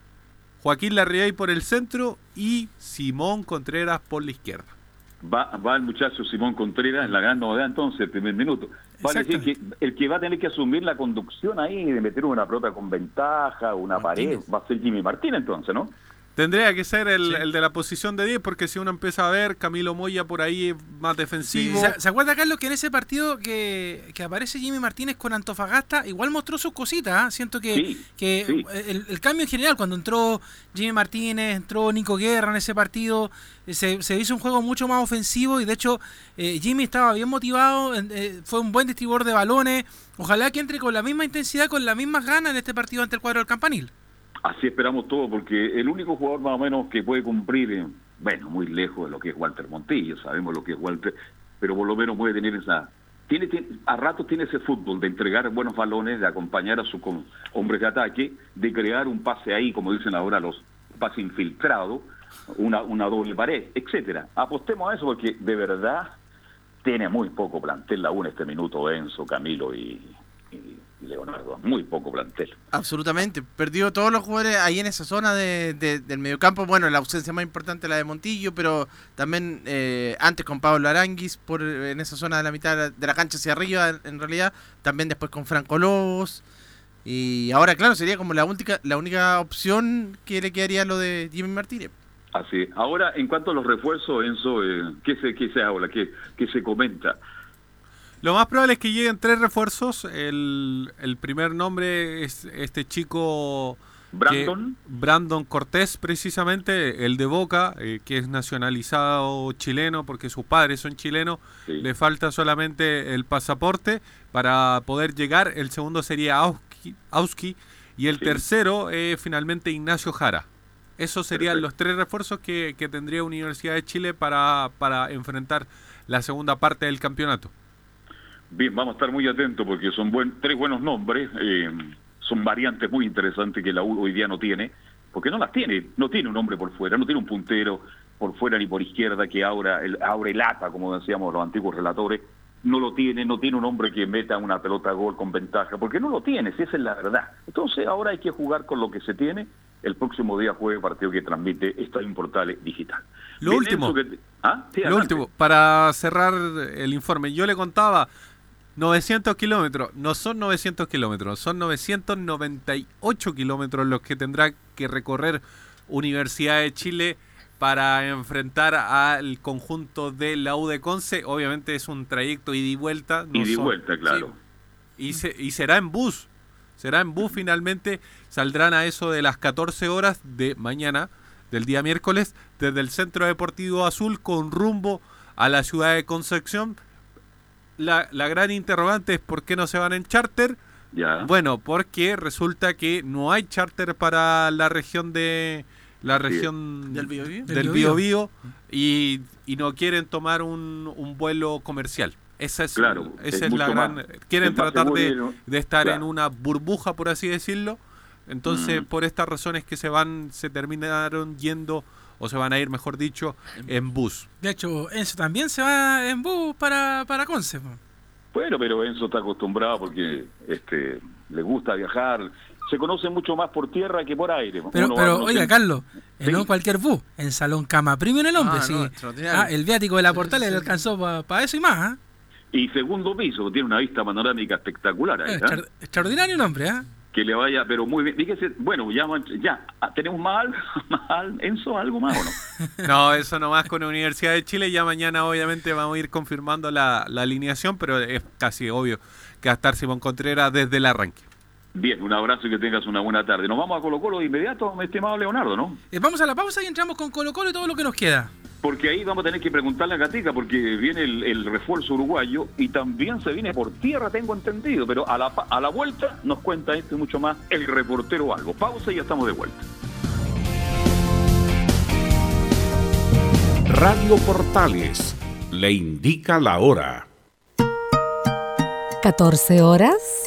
Joaquín Larriay por el centro y Simón Contreras por la izquierda. Va, va el muchacho Simón Contreras, la gran novedad entonces, el primer minuto. Vale decir que el que va a tener que asumir la conducción ahí, de meter una pelota con ventaja, una pared, va a ser Jimmy Martín entonces, ¿no? Tendría que ser el, el de la posición de 10, porque si uno empieza a ver, Camilo Moya por ahí es más defensivo. ¿Se, se acuerda, Carlos, que en ese partido que, que aparece Jimmy Martínez con Antofagasta, igual mostró sus cositas? ¿ah? Siento que, Sí, que sí. El, el cambio en general, cuando entró Jimmy Martínez, entró Nico Guerra en ese partido, eh, se, se hizo un juego mucho más ofensivo y de hecho eh, Jimmy estaba bien motivado, en- eh, fue un buen distribuidor de balones. Ojalá que entre con la misma intensidad, con las mismas ganas en este partido ante el cuadro del Campanil. Así esperamos todo, porque el único jugador más o menos que puede cumplir, eh, bueno, muy lejos de lo que es Walter Montillo, sabemos lo que es Walter, pero por lo menos puede tener esa... Tiene, tiene- a ratos tiene ese fútbol de entregar buenos balones, de acompañar a sus hombres de ataque, de crear un pase ahí, como dicen ahora los pase infiltrado, una, una doble pared, etcétera. Apostemos a eso porque de verdad tiene muy poco plantel la UNA este minuto, Enzo, Camilo y Leonardo, muy poco plantel. Absolutamente. Perdió todos los jugadores ahí en esa zona de, de- del mediocampo. Bueno, la ausencia más importante la de Montillo, pero también eh, antes con Pablo Aranguis por, en esa zona de la mitad de la, de la cancha hacia arriba, en, en realidad. También después con Franco Lobos. Y ahora, claro, sería como la única, la única opción que le quedaría lo de Jimmy Martínez. Así. Ahora, en cuanto a los refuerzos, Enzo, eh, ¿qué, se, ¿qué se habla? ¿Qué, qué se comenta? Lo más probable es que lleguen tres refuerzos. El, el primer nombre es este chico. Brandon. Brandon Cortés, precisamente, el de Boca, eh, que es nacionalizado chileno porque sus padres son chilenos. Le falta solamente el pasaporte para poder llegar. El segundo sería Auski, Auski, y el tercero es finalmente Ignacio Jara. Esos serían los tres refuerzos que, que tendría Universidad de Chile para, para enfrentar la segunda parte del campeonato. Bien, vamos a estar muy atentos porque son buen, tres buenos nombres, eh, son variantes muy interesantes que la U hoy día no tiene, porque no las tiene, no tiene un hombre por fuera, no tiene un puntero por fuera ni por izquierda que ahora el, abre lata, como decíamos los antiguos relatores, no lo tiene, no tiene un hombre que meta una pelota a gol con ventaja, porque no lo tiene, si esa es la verdad. Entonces ahora hay que jugar con lo que se tiene, el próximo día juegue partido que transmite Estadio Portales Digital. Lo Bien, último. Que- ¿Ah? Sí, Lo último, para cerrar el informe, yo le contaba 900 kilómetros, no son 900 kilómetros, son 998 kilómetros los que tendrá que recorrer Universidad de Chile para enfrentar al conjunto de la U de Conce. Obviamente es un trayecto ida y vuelta. no Ida y son- vuelta, claro. sí. y, se- y será en bus. Será en bus finalmente. Saldrán a eso de las 14 horas de mañana, del día miércoles, desde el Centro Deportivo Azul con rumbo a la ciudad de Concepción. La, la gran interrogante es por qué no se van en charter. Ya. Bueno, porque resulta que no hay charter para la región de la región ¿Del Biobío? del y, y no quieren tomar un, un vuelo comercial. Esa es, Claro, esa es es, la gran... más- quieren tratar de, de estar en una burbuja, por así decirlo. Entonces, Mm. por estas razones que se van, se terminaron yendo, o se van a ir, mejor dicho, en bus. De hecho, Enzo también se va en bus para, para Conce. Bueno, pero Enzo está acostumbrado porque este le gusta viajar. Se conoce mucho más por tierra que por aire. Pero, pero oiga, se- Carlos, eh, Sí. no cualquier bus, en Salón Cama Premium el hombre, Ah, sí. no. Ah, el viático de la portal le alcanzó para eso y más, ¿ah? Y segundo piso, tiene una vista panorámica espectacular ahí, Eh, ¿eh? extra- Extraordinario el hombre, ¿ah? Que le vaya, pero muy bien. Fíjese, bueno, ya, tenemos más, al- más Enzo, algo más o no. No, eso nomás con la Universidad de Chile. Ya mañana, obviamente, vamos a ir confirmando la, la alineación, pero es casi obvio que va a estar Simón Contreras desde el arranque. Bien, un abrazo y que tengas una buena tarde. Nos vamos a Colo Colo de inmediato, mi estimado Leonardo, ¿no? Eh, vamos a la pausa y entramos con Colo Colo y todo lo que nos queda. Porque ahí vamos a tener que preguntarle a Gatica, porque viene el, el refuerzo uruguayo y también se viene por tierra, tengo entendido. Pero a la, pa- a la vuelta nos cuenta esto y mucho más el reportero algo. Pausa y ya estamos de vuelta. Radio Portales le indica la hora. 14 horas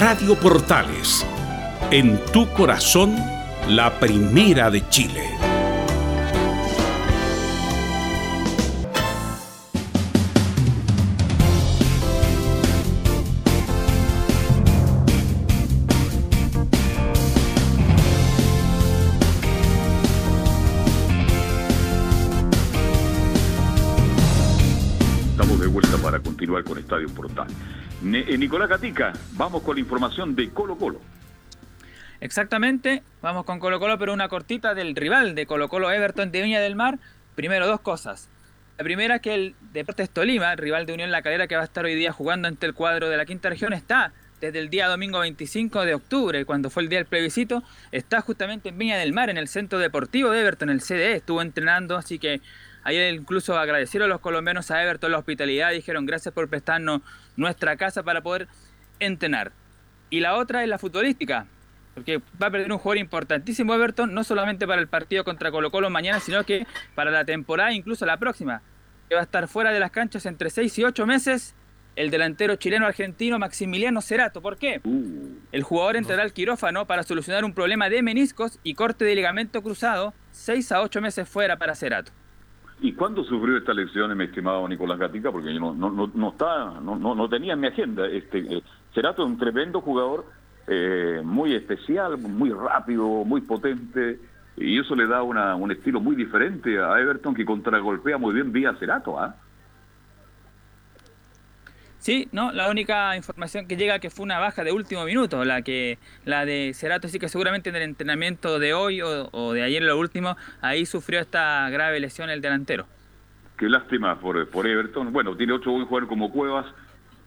Radio Portales, en tu corazón, la primera de Chile. Estamos de vuelta para continuar con Estadio Portal. Eh, Nicolás Gatica, vamos con la información de Colo Colo. Exactamente, vamos con Colo Colo, pero una cortita del rival de Colo Colo Everton de Viña del Mar. Primero, dos cosas. La primera es que el Deportes Tolima, el rival de Unión La Calera que va a estar hoy día jugando ante el cuadro de la quinta región, está desde el día domingo 25 de octubre, cuando fue el día del plebiscito, está justamente en Viña del Mar, en el centro deportivo de Everton, el CDE, estuvo entrenando, así que ayer incluso agradecieron los colombianos a Everton la hospitalidad, dijeron gracias por prestarnos nuestra casa para poder entrenar. Y la otra es la futbolística, porque va a perder un jugador importantísimo Everton, no solamente para el partido contra Colo Colo mañana, sino que para la temporada, incluso la próxima, que va a estar fuera de las canchas entre 6 y 8 meses el delantero chileno-argentino Maximiliano Cerato. ¿Por qué? El jugador entrará al quirófano para solucionar un problema de meniscos y corte de ligamento cruzado, 6 a 8 meses fuera para Cerato. ¿Y cuándo sufrió esta lesión, mi estimado Nicolás Gatica? Porque yo no, no, no, no está, no, no, tenía en mi agenda. Este, eh, Cerato es un tremendo jugador, eh, muy especial, muy rápido, muy potente, y eso le da una, un estilo muy diferente a Everton que contragolpea muy bien vía Cerato, ¿ah? Sí, no, la única información que llega que fue una baja de último minuto, la que la de Cerato sí que seguramente en el entrenamiento de hoy o, de ayer lo último, ahí sufrió esta grave lesión el delantero. Qué lástima por, por Everton. Bueno, tiene otro buen jugador como Cuevas.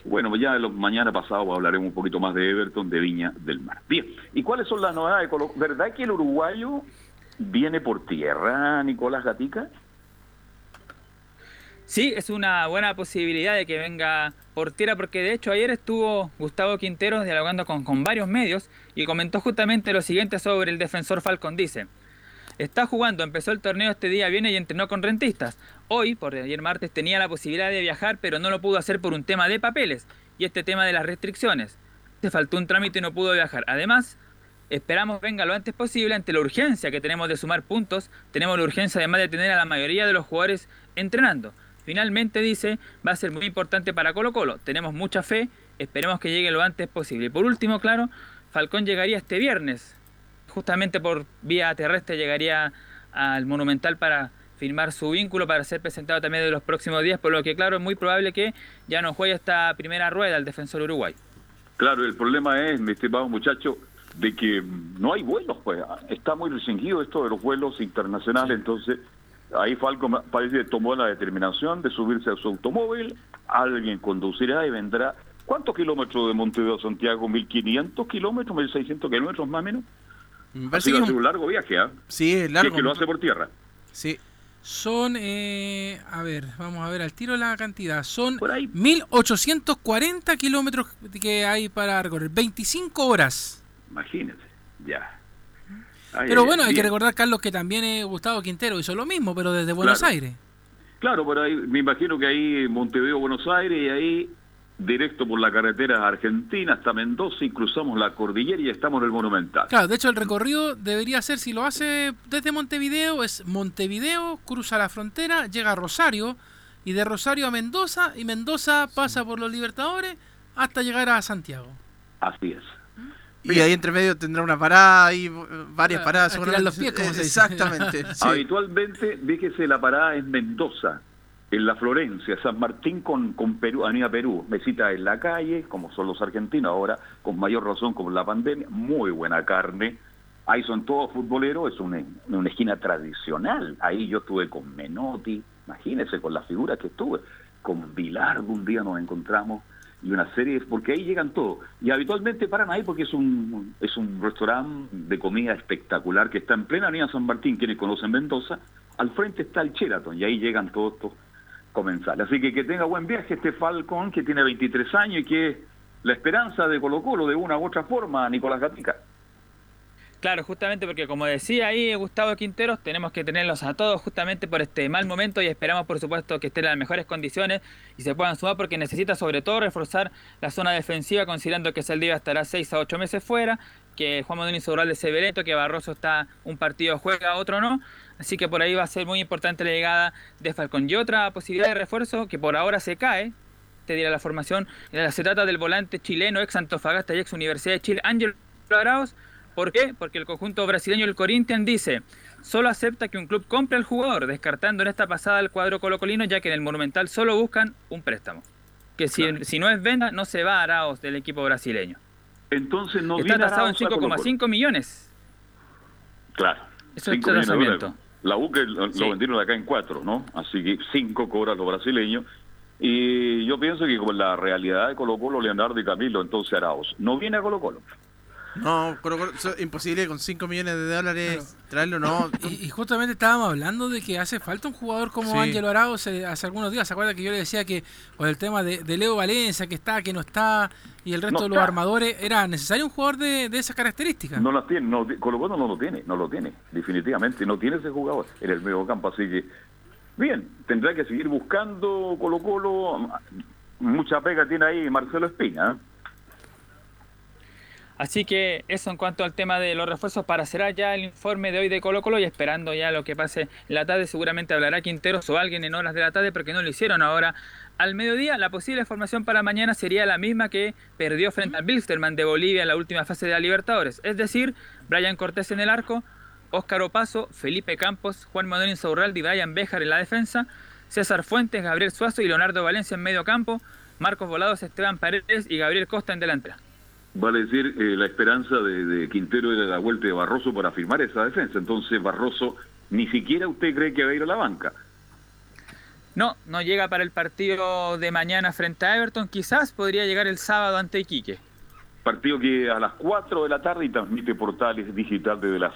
Bueno, ya los, mañana pasado hablaremos un poquito más de Everton, de Viña del Mar. Bien, ¿y cuáles son las novedades? ¿Verdad que el uruguayo viene por tierra, Nicolás Gatica? Sí, es una buena posibilidad de que venga por tierra, porque de hecho ayer estuvo Gustavo Quinteros dialogando con, con varios medios y comentó justamente lo siguiente sobre el defensor Falcón. Dice, está jugando, empezó el torneo este día, viene y entrenó con rentistas. Hoy, por ayer martes, tenía la posibilidad de viajar, pero no lo pudo hacer por un tema de papeles y este tema de las restricciones. Se faltó un trámite y no pudo viajar. Además, esperamos venga lo antes posible ante la urgencia que tenemos de sumar puntos. Tenemos la urgencia además de tener a la mayoría de los jugadores entrenando. Finalmente dice, va a ser muy importante para Colo Colo. Tenemos mucha fe, esperemos que llegue lo antes posible. Y por último, claro, Falcón llegaría este viernes. Justamente por vía terrestre llegaría al Monumental para firmar su vínculo, para ser presentado también de los próximos días, por lo que claro, es muy probable que ya no juegue esta primera rueda el defensor uruguay. Claro, el problema es, mi estimado muchacho, de que no hay vuelos, pues está muy restringido esto de los vuelos internacionales, entonces ahí Falco parece que tomó la determinación de subirse a su automóvil, alguien conducirá y vendrá. ¿Cuántos kilómetros de Montevideo a Santiago? ¿1500 kilómetros? ¿1600 kilómetros más o menos? Me Así parece que que va a ser un- largo viaje, ¿ah? Sí, es Si largo. es que lo hace por tierra. Sí. Son, eh, a ver, vamos a ver al tiro la cantidad. Son 1840 kilómetros que hay para recorrer. 25 horas. Imagínate, ya. Ay, pero bueno, ay, hay que recordar, Carlos, que también eh, Gustavo Quintero hizo lo mismo, pero desde Buenos Claro. Aires. Claro, por ahí, me imagino que ahí Montevideo, Buenos Aires, y ahí directo por la carretera argentina hasta Mendoza y cruzamos la cordillera y estamos en el Monumental. Claro, de hecho el recorrido debería ser, si lo hace desde Montevideo, es Montevideo, cruza la frontera, llega a Rosario, y de Rosario a Mendoza, y Mendoza pasa por los Libertadores hasta llegar a Santiago. Así es. Y ahí entre medio tendrá una parada y eh, varias paradas. a los pies, como se dice. Exactamente. sí. Habitualmente, fíjese, la parada es Mendoza, en la Florencia, San Martín con, con Perú, Avenida Perú, mesita en la calle, como son los argentinos ahora, con mayor razón como la pandemia, muy buena carne. Ahí son todos futboleros, es una, una esquina tradicional. Ahí yo estuve con Menotti, imagínese con la figura que estuve, con Bilardo un día nos encontramos y una serie, porque ahí llegan todos. Y habitualmente paran ahí porque es un, es un restaurante de comida espectacular que está en plena avenida San Martín, quienes conocen Mendoza, al frente está el Sheraton y ahí llegan todos estos comensales. Así que que tenga buen viaje este Falcón que tiene 23 años y que es la esperanza de Colo Colo de una u otra forma, Nicolás Gatica. Claro, justamente porque como decía ahí Gustavo Quinteros, tenemos que tenerlos a todos justamente por este mal momento y esperamos por supuesto que estén en las mejores condiciones y se puedan sumar porque necesita sobre todo reforzar la zona defensiva considerando que Saldivia estará 6 a 8 meses fuera, que Juan Manuel Insobral de Severeto, que Barroso está un partido juega, otro no, así que por ahí va a ser muy importante la llegada de Falcón. Y otra posibilidad de refuerzo que por ahora se cae, te dirá la formación, eh, se trata del volante chileno ex Antofagasta y ex Universidad de Chile, Ángel Arauz, ¿Por qué? Porque el conjunto brasileño, el Corinthians, dice, solo acepta que un club compre al jugador, descartando en esta pasada el cuadro colocolino, ya que en el Monumental solo buscan un préstamo. Que si, si no es venda, no se va a Arauz del equipo brasileño. Entonces no Está tasado en Arauz a Colo-Colo. 5,5 millones. Claro. Eso es dólares. La U que lo, lo vendieron acá en cuatro, ¿no? Así que cinco cobran los brasileños. Y yo pienso que con la realidad de Colo Colo, Leonardo y Camilo, entonces Arauz, no viene a Colo Colo. No, Colo Colo, eso es imposible con 5 millones de dólares traerlo, no. Y, y justamente estábamos hablando de que hace falta un jugador como Sí. Ángelo Arauz eh, hace algunos días. ¿Se acuerda que yo le decía que por el tema de, de Leo Valencia, que está, que no está, y el resto No de los está. armadores, era necesario un jugador de, de esas características? No las tiene, no, Colo Colo no lo tiene, no lo tiene, definitivamente, no tiene ese jugador en el medio campo, así que, bien, tendrá que seguir buscando Colo Colo, mucha pega tiene ahí Marcelo Espina, ¿eh? Así que eso en cuanto al tema de los refuerzos para cerrar ya el informe de hoy de Colo Colo y esperando ya lo que pase en la tarde. Seguramente hablará Quinteros o alguien en horas de la tarde porque no lo hicieron ahora al mediodía. La posible formación para mañana sería la misma que perdió frente al Bilsterman de Bolivia en la última fase de la Libertadores. Es decir, Brian Cortés en el arco, Óscar Opaso, Felipe Campos, Juan Manuel Insaurralde y Brian Béjar en la defensa, César Fuentes, Gabriel Suazo y Leonardo Valencia en medio campo, Marcos Volados, Esteban Paredes y Gabriel Costa en delantera. Vale decir, eh, la esperanza de, de Quintero era la vuelta de Barroso para firmar esa defensa, entonces Barroso ni siquiera usted cree que va a ir a la banca. No, no llega para el partido de mañana frente a Everton. Quizás podría llegar el sábado ante Iquique. Partido que a las 4 de la tarde y transmite portales digital desde las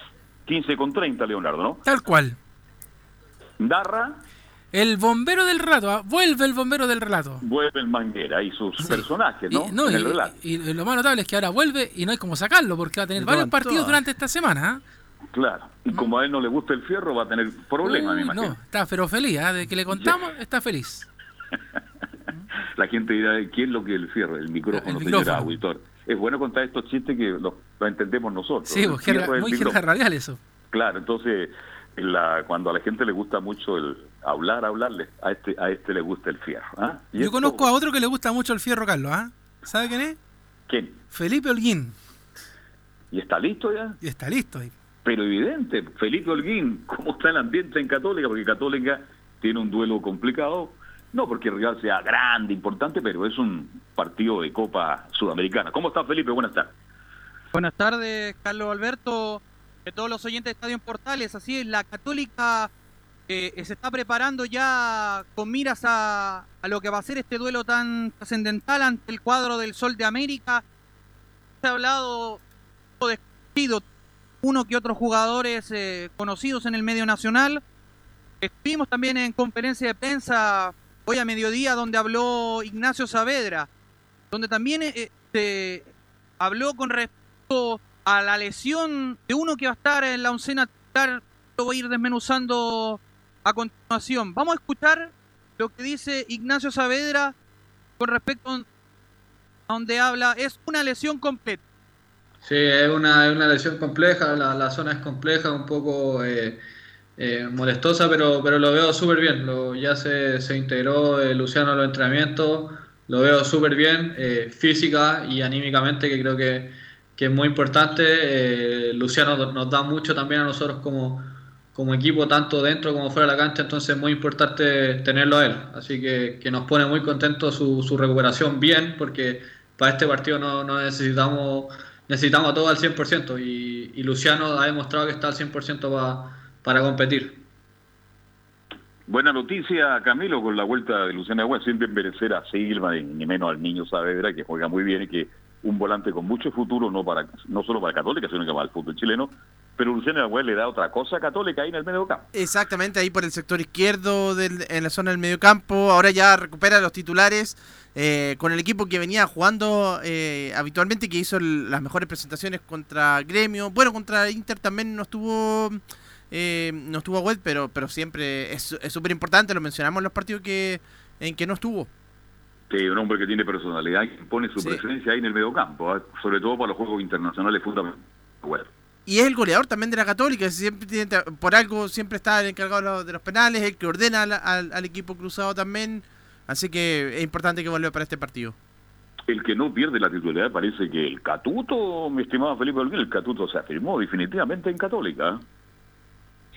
15.30, Leonardo, ¿no? Tal cual. Darra, El bombero del relato, ah, vuelve el bombero del relato. vuelve el Manguera y sus personajes, ¿no? Y, no, en y, el relato. y lo más notable es que ahora vuelve y no hay como sacarlo porque va a tener varios partidos durante esta semana. ¿ah? Claro. Y como a él no le gusta el fierro, va a tener problemas, me imagino. no, está pero feliz, ¿ah? de que le contamos, está feliz. La gente dirá, ¿qué es lo que el fierro? El micrófono, El micrófono. auditor. Es bueno contar estos chistes que los lo entendemos nosotros. Sí, El porque es el muy micrófono. jerga radial eso. Claro, entonces la, cuando a la gente le gusta mucho el hablar, hablarle, a este a este le gusta el fierro. ¿ah? Y Yo esto- conozco a otro que le gusta mucho el fierro, Carlos. ¿ah? ¿Sabe quién es? ¿Quién? Felipe Holguín. ¿Y está listo ya? Y está listo. ahí. Pero evidente, Felipe Holguín, ¿cómo está el ambiente en Católica? Porque Católica tiene un duelo complicado, no porque el rival sea grande, importante, pero es un partido de Copa Sudamericana. ¿Cómo está Felipe? Buenas tardes. Buenas tardes, Carlos Alberto, de todos los oyentes de Estadio en Portales. Así es, la Católica eh, se está preparando ya con miras a, a lo que va a ser este duelo tan trascendental ante el cuadro del Sol de América. Se ha hablado de uno que otros jugadores eh, conocidos en el medio nacional. Estuvimos también en conferencia de prensa hoy a mediodía donde habló Ignacio Saavedra, donde también eh, se habló con respecto a la lesión de uno que va a estar en la oncena titular. Lo voy a ir desmenuzando a continuación. Vamos a escuchar lo que dice Ignacio Saavedra con respecto a donde habla. Es una lesión completa. Sí, es una, es una lesión compleja, la, la zona es compleja, un poco eh, eh, molestosa, pero, pero lo veo súper bien. Lo, ya se, se integró eh, Luciano a los entrenamientos, lo veo súper bien, eh, física y anímicamente, que creo que, que es muy importante. Eh, Luciano nos da mucho también a nosotros como, como equipo, tanto dentro como fuera de la cancha, entonces es muy importante tenerlo a él. Así que, que nos pone muy contentos su, recuperación bien, porque para este partido no, necesitamos necesitamos a todos al 100% y, y Luciano ha demostrado que está al 100% pa- para competir. Buena noticia, Camilo, con la vuelta de Luciano Agüez, sin desmerecer a Silva ni, ni menos al niño Saavedra, que juega muy bien y que un volante con mucho futuro, no para no solo para Católica, sino que para el fútbol chileno. Pero Luciano Agüez le da otra cosa Católica ahí en el medio campo. Exactamente, ahí por el sector izquierdo, del- en la zona del mediocampo. Ahora ya recupera los titulares eh, con el equipo que venía jugando eh, habitualmente, que hizo las mejores presentaciones contra Gremio. Bueno, contra Inter también no estuvo eh, no estuvo web, pero, pero siempre es súper importante. Lo mencionamos en los partidos que en que no estuvo. Sí, un hombre que tiene personalidad y que pone su presencia ahí en el medio campo, ¿ah? sobre todo para los juegos internacionales fundamentales. Bueno, Y es el goleador también de la Católica, siempre tiene- por algo siempre está el encargado de los, de los penales, el que ordena al, al- al equipo cruzado también, así que es importante que vuelva para este partido. el que no pierde la titularidad parece que el Catuto, mi estimado Felipe Olguín, el Catuto se afirmó definitivamente en Católica. ¿ah?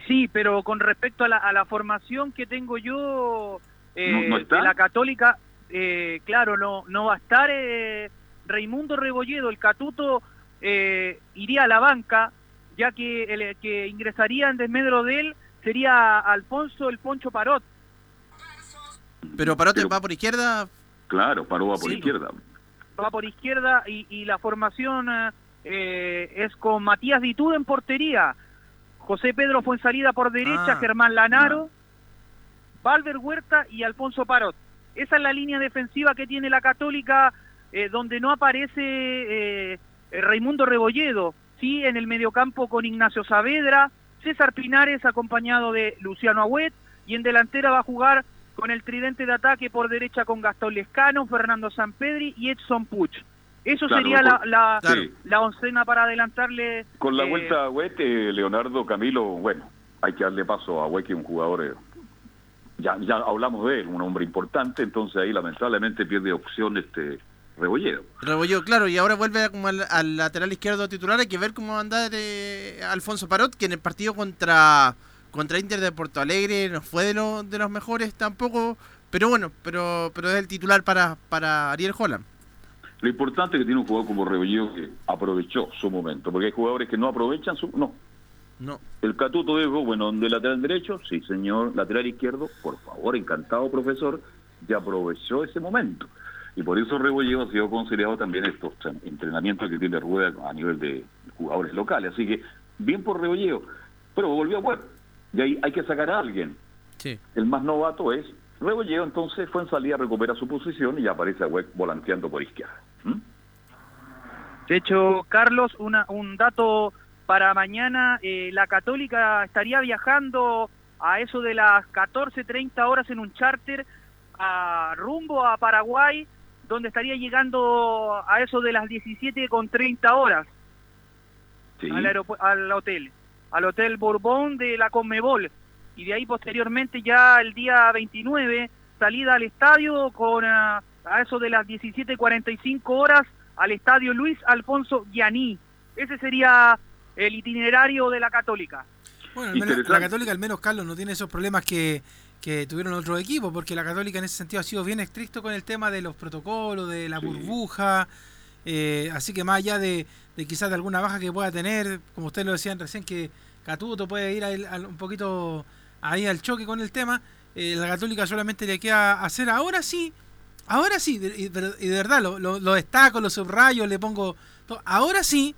Sí, pero con respecto a la, a la formación que tengo yo eh, ¿No- no está? de la Católica, eh, claro, no, no va a estar eh, Raimundo Rebolledo, el Catuto eh, iría a la banca, ya que el que ingresaría en desmedro de él sería Alfonso el Poncho Parot. Pero Parote va por izquierda. Claro, Paró va por Sí. izquierda. va por izquierda y, y la formación eh, eh, es con Matías Ditú en portería, José Pedro Fuensalida por derecha, Ah, Germán Lanaro, Valver Huerta y Alfonso Parot. Esa es la línea defensiva que tiene la Católica, eh, donde no aparece eh, Raimundo Rebolledo, sí, en el mediocampo con Ignacio Saavedra, César Pinares acompañado de Luciano Agüet, y en delantera va a jugar con el tridente de ataque por derecha con Gastón Lescano, Fernando Sampedri y Edson Puch. Eso Claro, sería la, la, Sí. la oncena para adelantarle. Con la eh, vuelta a Huet, eh, Leonardo Camilo, bueno, hay que darle paso a Huet, que es un jugador, eh, ya, ya hablamos de él, un hombre importante, entonces ahí lamentablemente pierde opción este Rebolledo. Rebolledo, claro, y ahora vuelve como al, al lateral izquierdo titular. Hay que ver cómo va a andar eh, Alfonso Parot, que en el partido contra contra Inter de Porto Alegre no fue de, lo- de los mejores tampoco. Pero bueno, pero pero es el titular para, para Ariel Holland. Lo importante es que tiene un jugador como Rebolledo que aprovechó su momento, porque hay jugadores que no aprovechan su... No, No. El Catuto dijo, bueno, de lateral derecho, sí señor, lateral izquierdo, por favor, encantado profesor, ya aprovechó ese momento. Y por eso Rebolledo ha sido considerado también estos entrenamientos que tiene Rueda a nivel de jugadores locales. Así que, bien por Rebolledo, pero volvió a jugar. Y ahí hay que sacar a alguien. Sí. El más novato es Rebolledo, entonces fue en salida, recupera su posición y ya aparece a Huec volanteando por izquierda. ¿Mm? De hecho, Carlos, una, un dato para mañana, eh, la Católica estaría viajando a eso de las 14.30 horas en un charter a rumbo a Paraguay, donde estaría llegando a eso de las 17.30 horas al, aeropu- al hotel, al Hotel Bourbon de la Conmebol. Y de ahí posteriormente ya el día 29, salida al estadio con ah, a eso de las 17.45 horas al estadio Luis Alfonso Gianni. Ese sería el itinerario de la Católica. Bueno, al menos- la Católica, al menos Carlos, no tiene esos problemas que, que tuvieron otros equipos, porque la Católica en ese sentido ha sido bien estricto con el tema de los protocolos, de la burbuja. eh, así que más allá de, de quizás de alguna baja que pueda tener, como ustedes lo decían recién, que Catuto puede ir a- a- un poquito ahí al choque con el tema, eh, la Católica solamente le queda hacer ahora sí, ahora sí, y, de verdad lo, lo- lo destaco, lo subrayo, le pongo, to- ahora sí,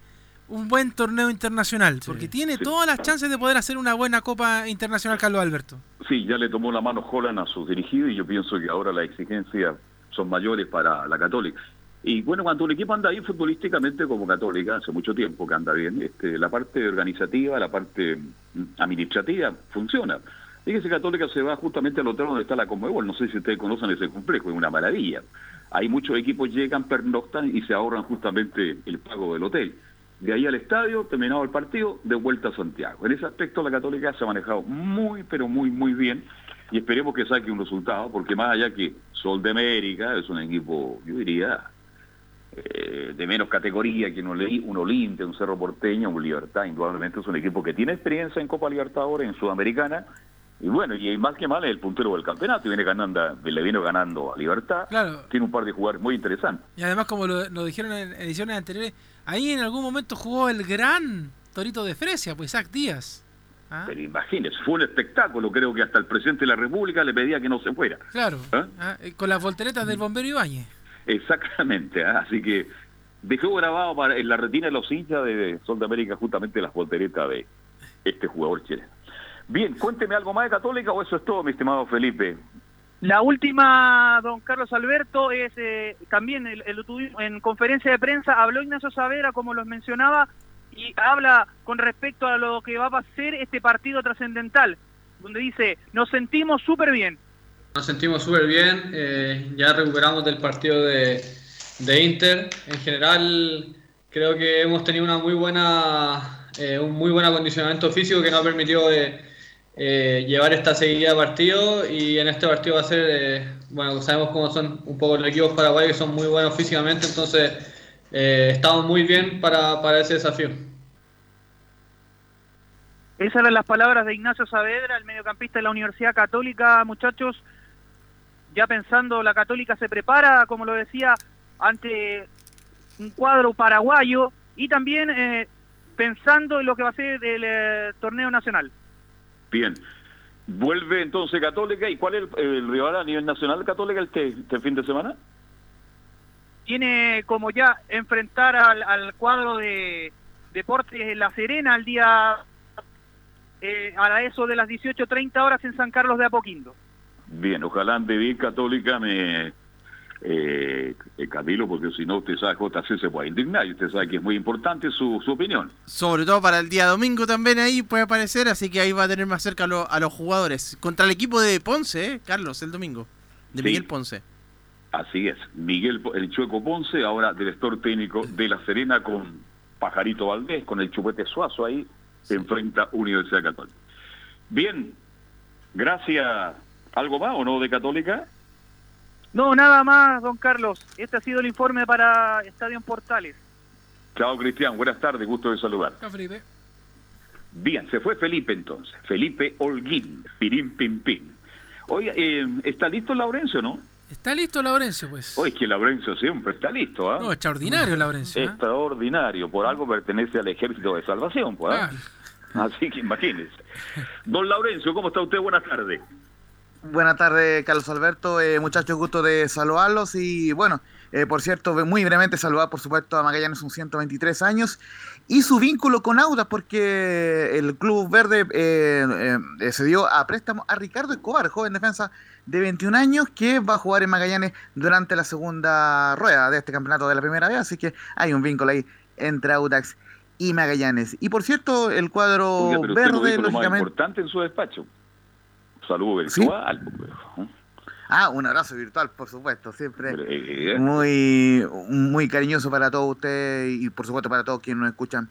un buen torneo internacional, porque tiene todas las chances de poder hacer una buena Copa Internacional, Carlos Alberto. Sí, ya le tomó la mano Holland a sus dirigidos y yo pienso que ahora las exigencias son mayores para la Católica. Y bueno, cuando el equipo anda ahí futbolísticamente como Católica, hace mucho tiempo que anda bien, este, la parte organizativa, la parte mm, administrativa funciona. Fíjese, Católica se va justamente al hotel donde está la Conmebol, no sé si ustedes conocen ese complejo, es una maravilla. Hay muchos equipos llegan, pernoctan y se ahorran justamente el pago del hotel. De ahí al estadio, terminado el partido, de vuelta a Santiago. En ese aspecto la Católica se ha manejado muy, pero muy, muy bien y esperemos que saque un resultado, porque más allá que Sol de América es un equipo, yo diría, eh, de menos categoría que un, un Olimpia, un Cerro Porteño, un Libertad, indudablemente es un equipo que tiene experiencia en Copa Libertadores, en Sudamericana, y bueno, y más que mal es el puntero del campeonato, y viene ganando, le viene ganando a Libertad, Claro. tiene un par de jugadores muy interesantes. Y además, como lo, lo dijeron en ediciones anteriores, ahí en algún momento jugó el gran Torito de Fresia, pues Isaac Díaz. ¿Ah? Pero imagínese, fue un espectáculo, creo que hasta el presidente de la República le pedía que no se fuera. Claro, ¿Ah? ah, eh, con las volteretas del bombero Ibáñez. Exactamente, así que dejó grabado para, en la retina de los hinchas de Sol de América justamente las volteretas de este jugador chileno. Bien, cuénteme algo más de Católica o eso es todo, mi estimado Felipe. La última, don Carlos Alberto, es eh, también el, el- en conferencia de prensa habló Ignacio Savera, como los mencionaba, y habla con respecto a lo que va a ser este partido trascendental, donde dice, nos sentimos súper bien. Nos sentimos súper bien, eh, ya recuperamos del partido de, de Inter. En general, creo que hemos tenido una muy buena, eh, un muy buen acondicionamiento físico que nos ha permitido eh, eh, llevar esta seguida de partidos y en este partido va a ser, eh, bueno, sabemos cómo son un poco los equipos paraguayos que son muy buenos físicamente, entonces eh, estamos muy bien para, para ese desafío. Esas eran las palabras de Ignacio Saavedra, el mediocampista de la Universidad Católica, muchachos. Ya pensando, la Católica se prepara, como lo decía, ante un cuadro paraguayo y también eh, pensando en lo que va a ser el eh, torneo nacional. Bien, Vuelve entonces Católica. ¿Y cuál es el, el rival a nivel nacional Católica este, este fin de semana? Tiene como ya enfrentar al, al cuadro de Deportes La Serena al día eh, a eso de las 18.30 horas en San Carlos de Apoquindo. Bien, ojalá ande bien Católica, me eh, Camilo, porque si no usted sabe JC se puede indignar y usted sabe que es muy importante su, su opinión. Sobre todo para el día domingo también ahí puede aparecer, así que ahí va a tener más cerca a, lo- a los jugadores. Contra el equipo de Ponce, ¿eh? Carlos, el domingo. De Sí. Miguel Ponce. Así es, Miguel el Chueco Ponce, ahora director técnico de La Serena con Pajarito Valdés, con el Chupete Suazo ahí, se enfrenta Universidad Católica. Bien, gracias. ¿Algo más o no de Católica? No, nada más, don Carlos. Este ha sido el informe para Estadio en Portales. Chao Cristian, buenas tardes, gusto de saludar. Acá, Felipe. Bien, se fue Felipe entonces, Felipe Holguín, Pirín Pim Pim. Oye, eh, ¿está listo Laurencio, no? Está listo Laurencio, pues. Oye, es que Laurencio siempre está listo, ¿ah? No, extraordinario Laurencio. ¿eh? Extraordinario, por algo pertenece al Ejército de Salvación, pues. ¿ah? Así que imagínese. Don Laurencio, ¿cómo está usted? Buenas tardes. Buenas tardes, Carlos Alberto. Eh, muchachos, gusto de saludarlos. Y bueno, eh, por cierto, muy brevemente saludar, por supuesto, a Magallanes, son 123 años. Y su vínculo con Audas, porque el Club Verde eh, eh, se dio a préstamo a Ricardo Escobar, joven defensa de 21 años, que va a jugar en Magallanes durante la segunda rueda de este campeonato de la primera vez. Así que hay un vínculo ahí entre Audax y Magallanes. Y por cierto, el cuadro Oiga, pero usted no verde, dijo lo más lógicamente. importante en su despacho. Saludo virtual. ¿no? Ah, un abrazo virtual, por supuesto, siempre Eh, muy, muy cariñoso para todos ustedes y por supuesto para todos quienes nos escuchan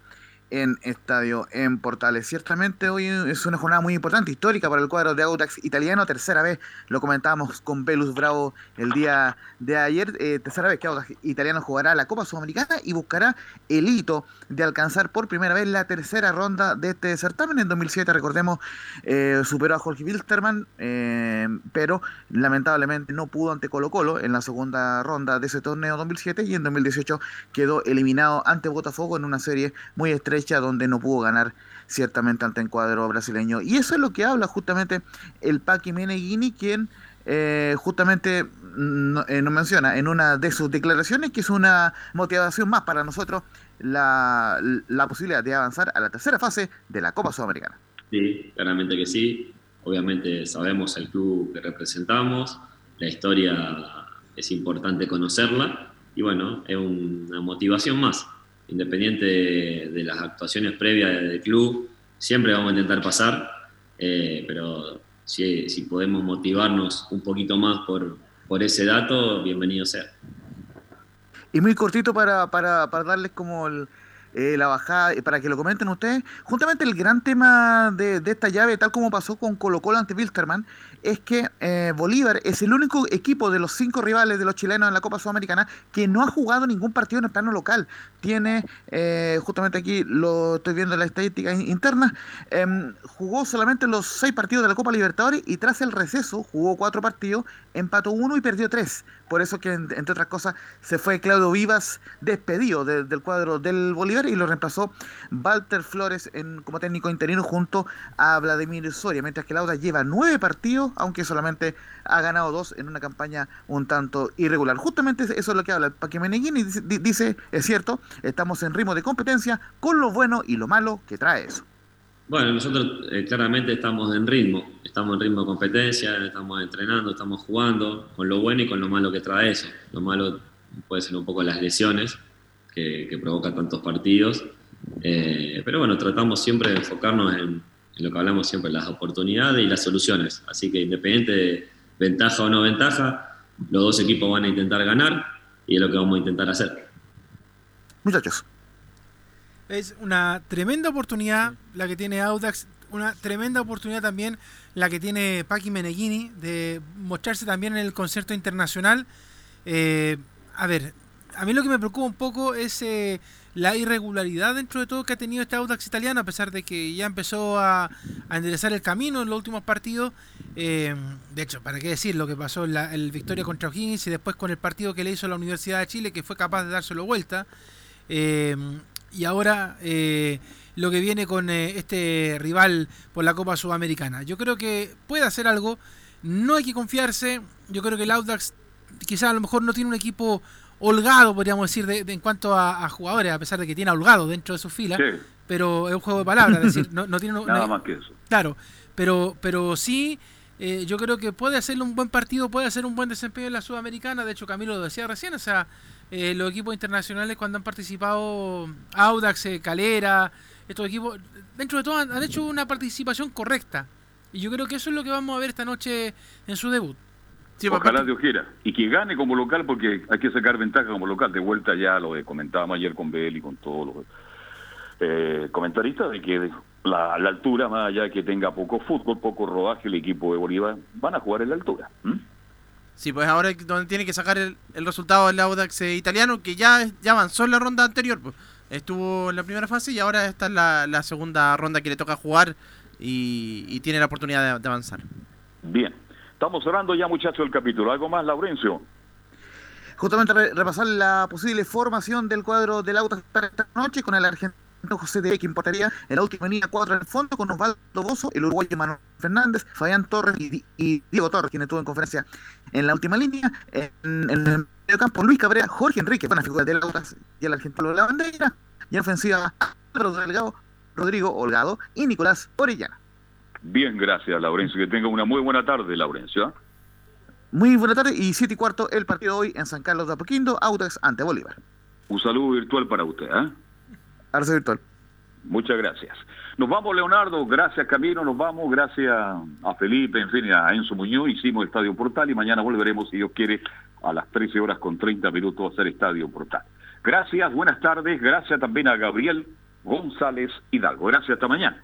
en Estadio en Portales. Ciertamente hoy es una jornada muy importante, histórica para el cuadro de Audax italiano, tercera vez, lo comentábamos con Velus Bravo el día de ayer, eh, tercera vez que Audax italiano jugará la Copa Sudamericana y buscará el hito de alcanzar por primera vez la tercera ronda de este certamen. En 2007, recordemos, eh, superó a Jorge Wilstermann, eh, pero lamentablemente no pudo ante Colo Colo en la segunda ronda de ese torneo 2007 y en 2018 quedó eliminado ante Botafogo en una serie muy estrecha donde no pudo ganar ciertamente ante el cuadro brasileño. Y eso es lo que habla justamente el Paqui Meneghini, quien eh, justamente eh, nos menciona en una de sus declaraciones que es una motivación más para nosotros la, la posibilidad de avanzar a la tercera fase de la Copa Sudamericana. Sí, claramente que sí. Obviamente sabemos el club que representamos, la historia es importante conocerla y bueno, es una motivación más. Independiente de, de las actuaciones previas del club, siempre vamos a intentar pasar, eh, pero si, podemos motivarnos un poquito más por, por ese dato, bienvenido sea. Y muy cortito para, para, para darles como el, eh, la bajada, eh, para que lo comenten ustedes. Justamente el gran tema de, de esta llave, tal como pasó con Colo Colo ante Wilstermann, es que eh, Bolívar es el único equipo de los cinco rivales de los chilenos en la Copa Sudamericana que no ha jugado ningún partido en el plano local. Tiene, eh, justamente aquí lo estoy viendo en la estadística in- interna, em, jugó solamente los seis partidos de la Copa Libertadores y tras el receso jugó cuatro partidos, empató uno y perdió tres. Por eso que, en- entre otras cosas, se fue Claudio Vivas despedido de- del cuadro del Bolívar y lo reemplazó Walter Flores en, como técnico interino junto a Vladimir Soria, mientras que Lauda lleva nueve partidos, aunque solamente ha ganado dos en una campaña un tanto irregular. Justamente eso es lo que habla el Paqui Meneghini, dice, di- dice, es cierto, estamos en ritmo de competencia con lo bueno y lo malo que trae eso. Bueno, nosotros eh, claramente estamos en ritmo, estamos en ritmo de competencia, estamos entrenando, estamos jugando, con lo bueno y con lo malo que trae eso. Lo malo puede ser un poco las lesiones que, que provocan tantos partidos, eh, pero bueno, tratamos siempre de enfocarnos en, en lo que hablamos siempre, las oportunidades y las soluciones. Así que independiente de ventaja o no ventaja, los dos equipos van a intentar ganar y es lo que vamos a intentar hacer. Muchachos. Es una tremenda oportunidad la que tiene Audax, una tremenda oportunidad también la que tiene Paqui Meneghini de mostrarse también en el concierto internacional. Eh, a ver, a mí lo que me preocupa un poco es eh, la irregularidad dentro de todo que ha tenido este Audax italiano, a pesar de que ya empezó a, a enderezar el camino en los últimos partidos. Eh, de hecho, ¿para qué decir lo que pasó en la el victoria contra O'Higgins y después con el partido que le hizo la Universidad de Chile, que fue capaz de dárselo vuelta? Eh, y ahora eh, lo que viene con eh, este rival por la Copa Sudamericana. Yo creo que puede hacer algo, no hay que confiarse, yo creo que el Audax quizás a lo mejor no tiene un equipo holgado, podríamos decir, de, en cuanto a, jugadores, a pesar de que tiene holgado dentro de sus filas, pero es un juego de palabras, es decir, no, tiene... Nada más que eso. Claro, pero, pero sí... Eh, yo creo que puede hacerle un buen partido, puede hacer un buen desempeño en la Sudamericana. De hecho, Camilo lo decía recién, o sea, eh, los equipos internacionales cuando han participado, Audax, eh, Calera, estos equipos, dentro de todo han, hecho una participación correcta. Y yo creo que eso es lo que vamos a ver esta noche en su debut. Ojalá Dios quiera. Y que gane como local porque hay que sacar ventaja como local. De vuelta ya lo comentábamos ayer con Bel y con todos los eh, comentaristas de que la, la altura, más allá de que tenga poco fútbol, poco rodaje, el equipo de Bolívar van a jugar en la altura. Sí, pues ahora donde tiene que sacar el, resultado del Audax eh, italiano, que ya, ya avanzó en la ronda anterior. Pues. Estuvo en la primera fase y ahora está en la, segunda ronda que le toca jugar y, tiene la oportunidad de, avanzar. Bien, estamos cerrando ya muchachos el capítulo. ¿Algo más, Laurencio? Justamente repasar la posible formación del cuadro del para esta noche con el argentino José de que importaría en la última línea 4 en el fondo con Osvaldo Bozo, el uruguayo Manuel Fernández, Fabián Torres y, Diego Torres, quien estuvo en conferencia en la última línea. En, el medio campo, Luis Cabrera, Jorge Enrique, buena figura de la y el argentino de la bandera. Y en ofensiva, Rodrigo Holgado y Nicolás Orellana. Bien, gracias, Laurencio. Que tenga una muy buena tarde, Laurencio. ¿ah? Muy buena tarde y siete y cuarto el partido hoy en San Carlos de Apoquindo, Audax ante Bolívar. Un saludo virtual para usted. ¿eh? Arce virtual. Muchas gracias. Nos vamos, Leonardo. Gracias, Camilo. Nos vamos. Gracias a Felipe, en fin, a Enzo Muñoz. Hicimos Estadio Portal y mañana volveremos, si Dios quiere, a las 13 horas con 30 minutos a hacer Estadio Portal. Gracias, buenas tardes. Gracias también a Gabriel González Hidalgo. Gracias, hasta mañana.